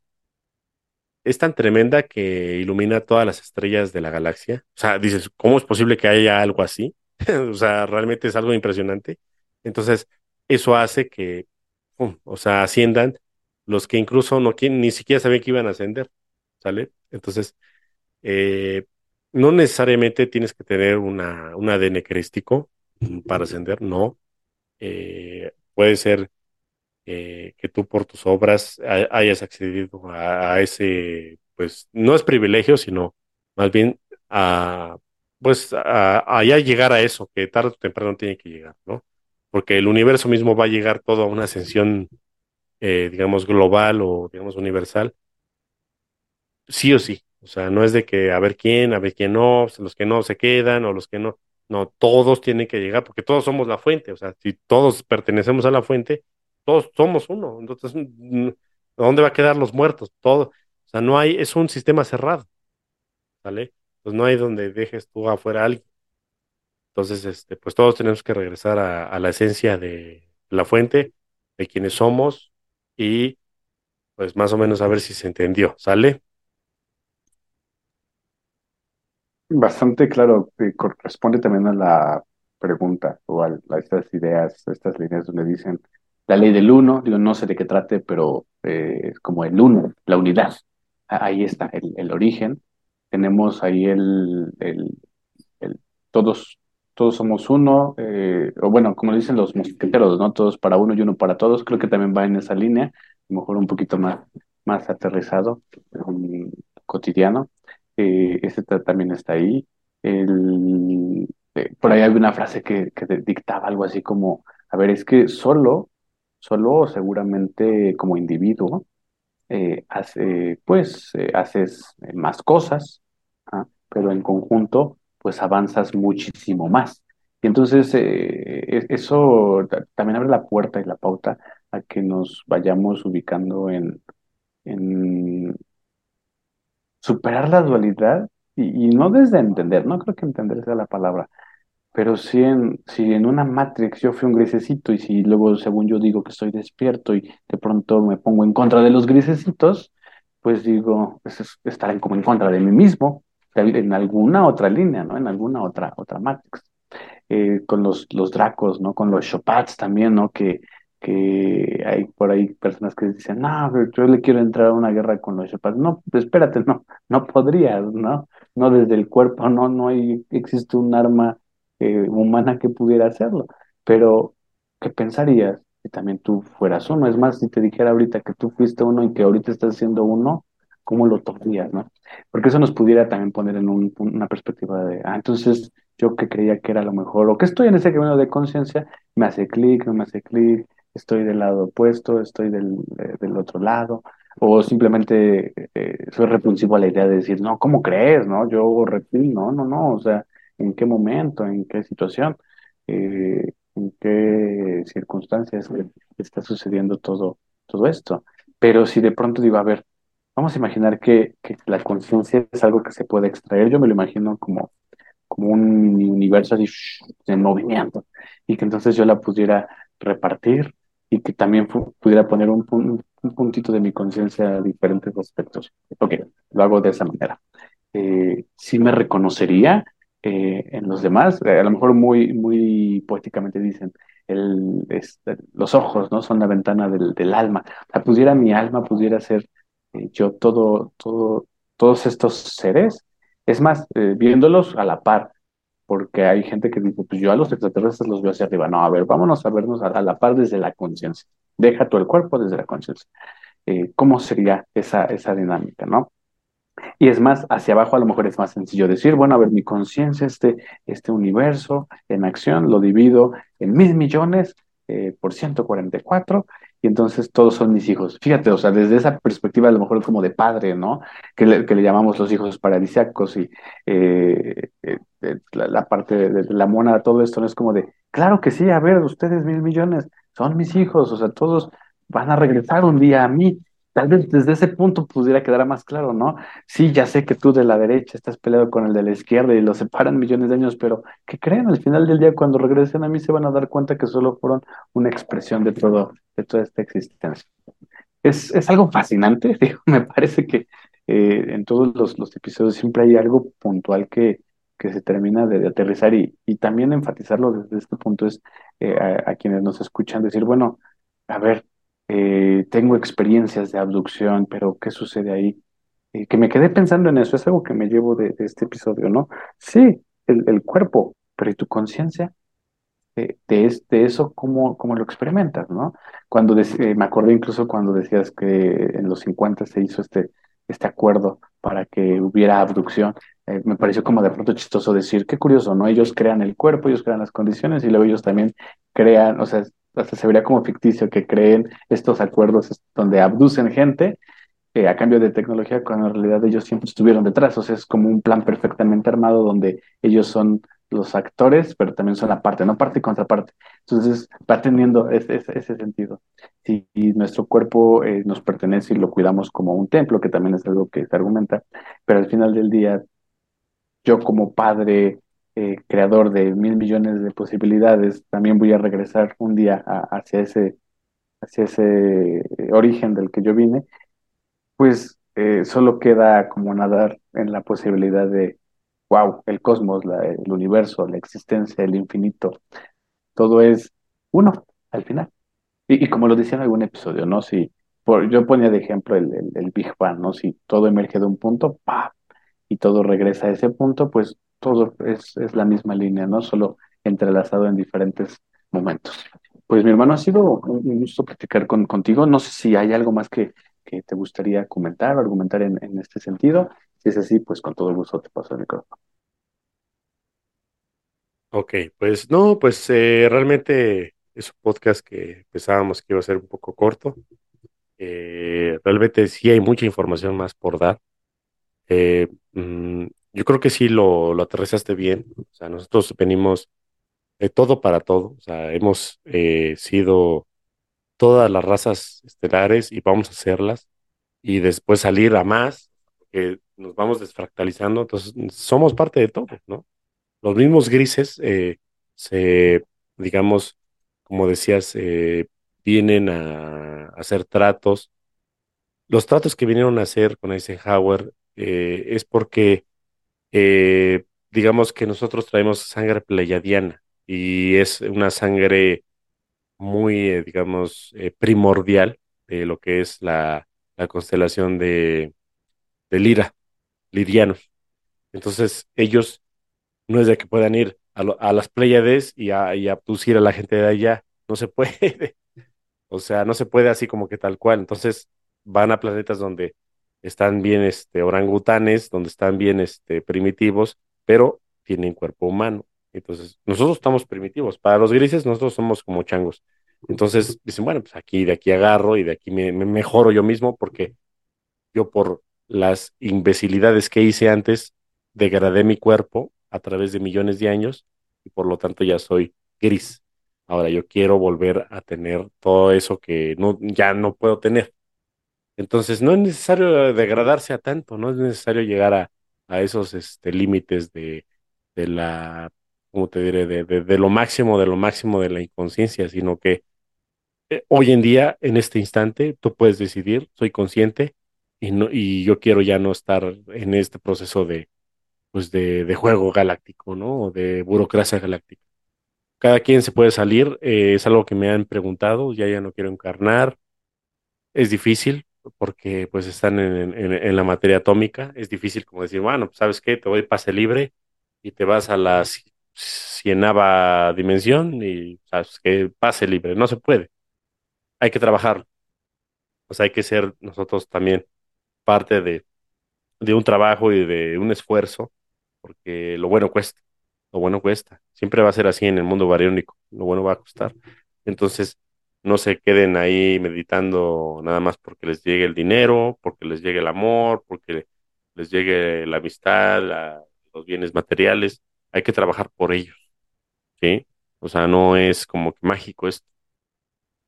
es tan tremenda que ilumina todas las estrellas de la galaxia. O sea, dices, ¿cómo es posible que haya algo así? o sea, realmente es algo impresionante. Entonces, eso hace que, o sea, asciendan los que incluso no ni siquiera sabían que iban a ascender, ¿sale? Entonces, eh, no necesariamente tienes que tener una, un ADN crístico para ascender, no. Eh, puede ser eh, que tú por tus obras hayas accedido a, a, ese, pues no es privilegio, sino más bien a, pues a, a, ya llegar a eso, que tarde o temprano tiene que llegar, ¿no? Porque el universo mismo va a llegar todo a una ascensión, eh, digamos, global o, digamos, universal, sí o sí. O sea, no es de que a ver quién, a ver quién no, los que no se quedan o los que no. No, todos tienen que llegar porque todos somos la fuente. O sea, si todos pertenecemos a la fuente, todos somos uno. Entonces, ¿dónde va a quedar los muertos? Todo. O sea, no hay, es un sistema cerrado. ¿Vale? Pues no hay donde dejes tú afuera a alguien. Entonces, este, pues todos tenemos que regresar a, la esencia de la fuente, de quienes somos y pues más o menos a ver si se entendió. ¿Sale? Bastante claro, eh, corresponde también a la pregunta o a, estas ideas, estas líneas donde dicen la ley del uno, digo, no sé de qué trate, pero eh, como el uno, la unidad. Ahí está el, el, origen. Tenemos ahí el, el, todos, todos somos uno, eh, o bueno, como dicen los mosqueteros, ¿no? Todos para uno y uno para todos, creo que también va en esa línea, mejor un poquito más, más aterrizado, um, cotidiano. Eh, ese también está ahí. El, eh, por ahí hay una frase que, que dictaba algo así como, a ver, es que solo, solo seguramente como individuo, eh, hace, pues eh, haces más cosas, ¿ah? pero en conjunto, pues avanzas muchísimo más. Y entonces eh, e- eso ta- también abre la puerta y la pauta a que nos vayamos ubicando en, en superar la dualidad y, y no desde entender, no creo que entender sea la palabra, pero si en, si en una Matrix yo fui un grisecito y si luego, según yo, digo que estoy despierto y de pronto me pongo en contra de los grisecitos, pues digo, pues es estar en- como en contra de mí mismo, en alguna otra línea, ¿no? En alguna otra, otra Matrix. Eh, con los, los Dracos, ¿no? Con los Shopats también, ¿no? Que, que hay por ahí personas que dicen, no, pero yo le quiero entrar a una guerra con los Shopats. No, pues espérate, no, no podrías, ¿no? No desde el cuerpo, no, no hay, existe un arma eh, humana que pudiera hacerlo. Pero, ¿qué pensarías si también tú fueras uno? Es más, si te dijera ahorita que tú fuiste uno y que ahorita estás siendo uno, ¿cómo lo tomarías, no? Porque eso nos pudiera también poner en un- una perspectiva de, ah, entonces yo que creía que era lo mejor, o que estoy en ese camino de conciencia, me hace clic, no me hace clic, estoy del lado opuesto, estoy del, eh, del otro lado, o simplemente eh, soy repulsivo a la idea de decir, no, ¿cómo crees? No, yo reptil, no, no, no, o sea, ¿en qué momento, en qué situación, eh, en qué circunstancias está sucediendo todo, todo esto? Pero si de pronto digo, a ver, vamos a imaginar que, que la conciencia es algo que se puede extraer, yo me lo imagino como como un universo así en movimiento y que entonces yo la pudiera repartir y que también pudiera poner un, pun- un puntito de mi conciencia a diferentes aspectos. Ok, lo hago de esa manera. Eh, sí me reconocería eh, en los demás, eh, a lo mejor muy, muy poéticamente dicen, este, los ojos, ¿no? Son la ventana del, alma. O pudiera mi alma, pudiera ser eh, yo todo, todo, todos estos seres es más, viéndolos a la par, porque hay gente que dice, pues yo a los extraterrestres los veo hacia arriba. No, a ver, vámonos a vernos a, la par desde la conciencia. Deja tú el cuerpo desde la conciencia. ¿cómo sería esa, esa dinámica, no? Y es más, hacia abajo a lo mejor es más sencillo decir, bueno, a ver, mi conciencia, este, este universo en acción, lo divido en mil millones eh, por 144 y entonces todos son mis hijos. Fíjate, o sea, desde esa perspectiva a lo mejor como de padre, ¿no? Que le, que le llamamos los hijos paradisiacos y eh, eh, eh, la, la parte de, de la mona, todo esto no es como de, claro que sí, a ver, ustedes mil millones, son mis hijos, o sea, todos van a regresar un día a mí. Tal vez desde ese punto pudiera quedar más claro, ¿no? Sí, ya sé que tú de la derecha estás peleado con el de la izquierda y los separan millones de años, pero ¿qué creen? Al final del día, cuando regresen a mí, se van a dar cuenta que solo fueron una expresión de todo, de toda esta existencia. Es, es algo fascinante, digo, me parece que eh, en todos los, los episodios siempre hay algo puntual que, que se termina de, aterrizar y, y también enfatizarlo desde este punto es eh, a, a quienes nos escuchan decir, bueno, a ver, eh, tengo experiencias de abducción, pero ¿qué sucede ahí? eh, que me quedé pensando en eso, es algo que me llevo de, este episodio, ¿no? Sí, el, el cuerpo, pero ¿y tu conciencia? De, de, de eso, ¿cómo, cómo lo experimentas, ¿no? Cuando eh, me acordé incluso cuando decías que en los 50 se hizo este, este acuerdo para que hubiera abducción, eh, me pareció como de pronto chistoso decir, qué curioso, ¿no? Ellos crean el cuerpo, ellos crean las condiciones y luego ellos también crean, o sea, hasta se vería como ficticio que creen estos acuerdos donde abducen gente eh, a cambio de tecnología, cuando en realidad ellos siempre estuvieron detrás. O sea, es como un plan perfectamente armado donde ellos son los actores, pero también son la parte, no parte y contraparte. Entonces va teniendo ese, sentido. Si nuestro cuerpo eh, nos pertenece y lo cuidamos como un templo, que también es algo que se argumenta, pero al final del día, yo como padre, eh, creador de mil millones de posibilidades, también voy a regresar un día a- hacia ese, hacia ese origen del que yo vine pues eh, solo queda como nadar en la posibilidad de, wow, el cosmos, la- el universo, la existencia, el infinito, todo es uno al final. Y, y como lo decía en algún episodio, ¿no? Si por, yo ponía de ejemplo el, el, el Big Bang, ¿no? Si todo emerge de un punto, ¡pam! y todo regresa a ese punto, pues todo es, es la misma línea, ¿no? Solo entrelazado en diferentes momentos. Pues mi hermano, ha sido un gusto platicar con, contigo. No sé si hay algo más que, que te gustaría comentar o argumentar en, en este sentido. Si es así, pues con todo gusto te paso el micrófono. Ok, pues no, pues eh, realmente es un podcast que pensábamos que iba a ser un poco corto. Eh, realmente sí hay mucha información más por dar. Eh, mm, yo creo que sí lo, lo aterrizaste bien. O sea, nosotros venimos de todo para todo. O sea, hemos eh, sido todas las razas estelares y vamos a hacerlas y después salir a más, que nos vamos desfractalizando. Entonces, somos parte de todo, ¿no? Los mismos grises eh, se, digamos, como decías, eh, vienen a, a hacer tratos. Los tratos que vinieron a hacer con Eisenhower eh, es porque, eh, digamos que nosotros traemos sangre pleyadiana y es una sangre muy, eh, digamos, eh, primordial de lo que es la, la constelación de, de Lira, lirianos. Entonces, ellos no es de que puedan ir a, lo- a las Pléyades y, a, abducir a la gente de allá. No se puede. O sea, no se puede así como que tal cual. Entonces, van a planetas donde están bien este, orangutanes, donde están bien este, primitivos, pero tienen cuerpo humano. Entonces, nosotros estamos primitivos. Para los grises, nosotros somos como changos. Entonces, dicen, bueno, pues aquí, de aquí agarro y de aquí me, me mejoro yo mismo porque yo por las imbecilidades que hice antes, degradé mi cuerpo a través de millones de años y por lo tanto ya soy gris. Ahora yo quiero volver a tener todo eso que no, ya no puedo tener. Entonces no es necesario degradarse a tanto, no es necesario llegar a, a esos este, límites de, de la, ¿cómo te diré? De, de, lo máximo, de lo máximo de la inconsciencia, sino que eh, hoy en día, en este instante, tú puedes decidir, soy consciente y, no, y yo quiero ya no estar en este proceso de, pues de, de juego galáctico, ¿no? O de burocracia galáctica. Cada quien se puede salir, eh, es algo que me han preguntado, ya ya no quiero encarnar, es difícil porque pues están en, en, la materia atómica, es difícil como decir, bueno, pues sabes qué, te voy pase libre y te vas a la ci- cienava dimensión y sabes que pase libre, no se puede, hay que trabajar, o sea, hay que ser nosotros también parte de, de un trabajo y de un esfuerzo, porque lo bueno cuesta, lo bueno cuesta. Siempre va a ser así en el mundo bariónico, lo bueno va a costar. Entonces, no se queden ahí meditando nada más porque les llegue el dinero, porque les llegue el amor, porque les llegue la amistad, los bienes materiales. Hay que trabajar por ellos, ¿sí? O sea, no es como que mágico esto.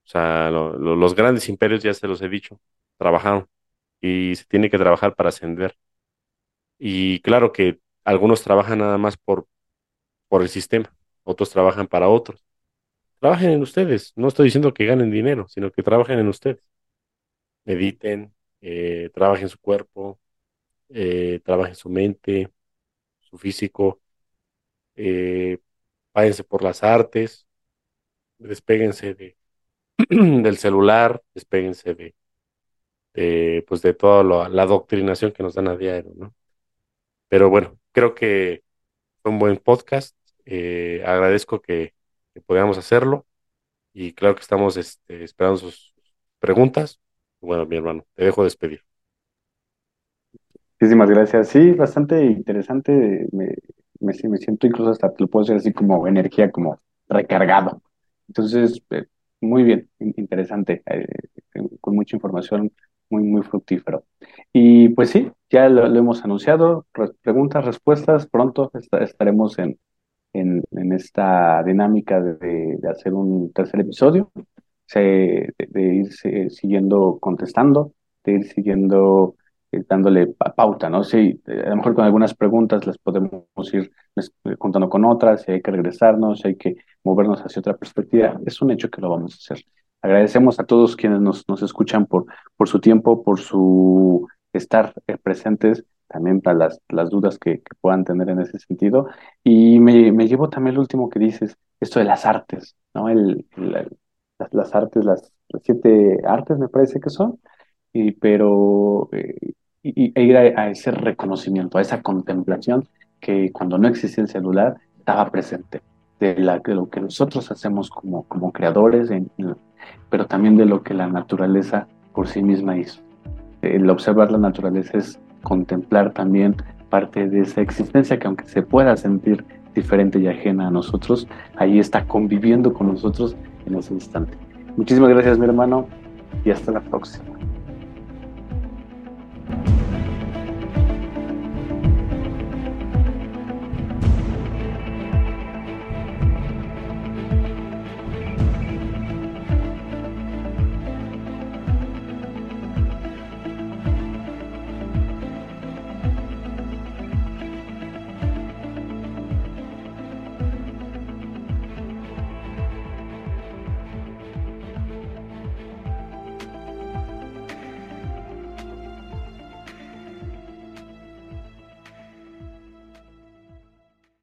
O sea, lo- lo- los grandes imperios, ya se los he dicho, trabajaron y se tiene que trabajar para ascender. Y claro que algunos trabajan nada más por, por el sistema, otros trabajan para otros. Trabajen en ustedes. No estoy diciendo que ganen dinero, sino que trabajen en ustedes. Mediten, eh, trabajen su cuerpo, eh, trabajen su mente, su físico, eh, váyanse por las artes, despéguense de, del celular, despéguense de, de, pues de toda la, la adoctrinación que nos dan a diario, ¿no? Pero bueno, creo que fue un buen podcast. Eh, agradezco que, que hacerlo y claro que estamos este, esperando sus preguntas. Bueno, mi hermano, te dejo despedir. Muchísimas gracias. Sí, bastante interesante. Me, me, siento incluso hasta, lo puedo decir así como energía, como recargado. Entonces, eh, muy bien, in- interesante, eh, con mucha información, muy, muy fructífero. Y pues sí, ya lo, hemos anunciado. Re- preguntas, respuestas, pronto esta- estaremos en, en, en esta dinámica de, de hacer un tercer episodio, de, de ir siguiendo contestando, de ir siguiendo eh, dándole pa- pauta, ¿no? Sí, eh, a lo mejor con algunas preguntas las podemos ir les- eh, contando con otras, si hay que regresarnos, si hay que movernos hacia otra perspectiva, es un hecho que lo vamos a hacer. Agradecemos a todos quienes nos, nos escuchan por, por su tiempo, por su estar eh, presentes, también para las, las dudas que, que puedan tener en ese sentido. Y me, me llevo también el último que dices, esto de las artes, ¿no? El, el- las, las artes, las, las siete artes me parece que son y, pero, eh, y, e ir a, ese reconocimiento, a esa contemplación que cuando no existía el celular estaba presente, de, la, de lo que nosotros hacemos como, como creadores, pero también de lo que la naturaleza por sí misma hizo. El observar la naturaleza es contemplar también parte de esa existencia que aunque se pueda sentir diferente y ajena a nosotros, ahí está conviviendo con nosotros en ese instante. Muchísimas gracias mi hermano y hasta la próxima.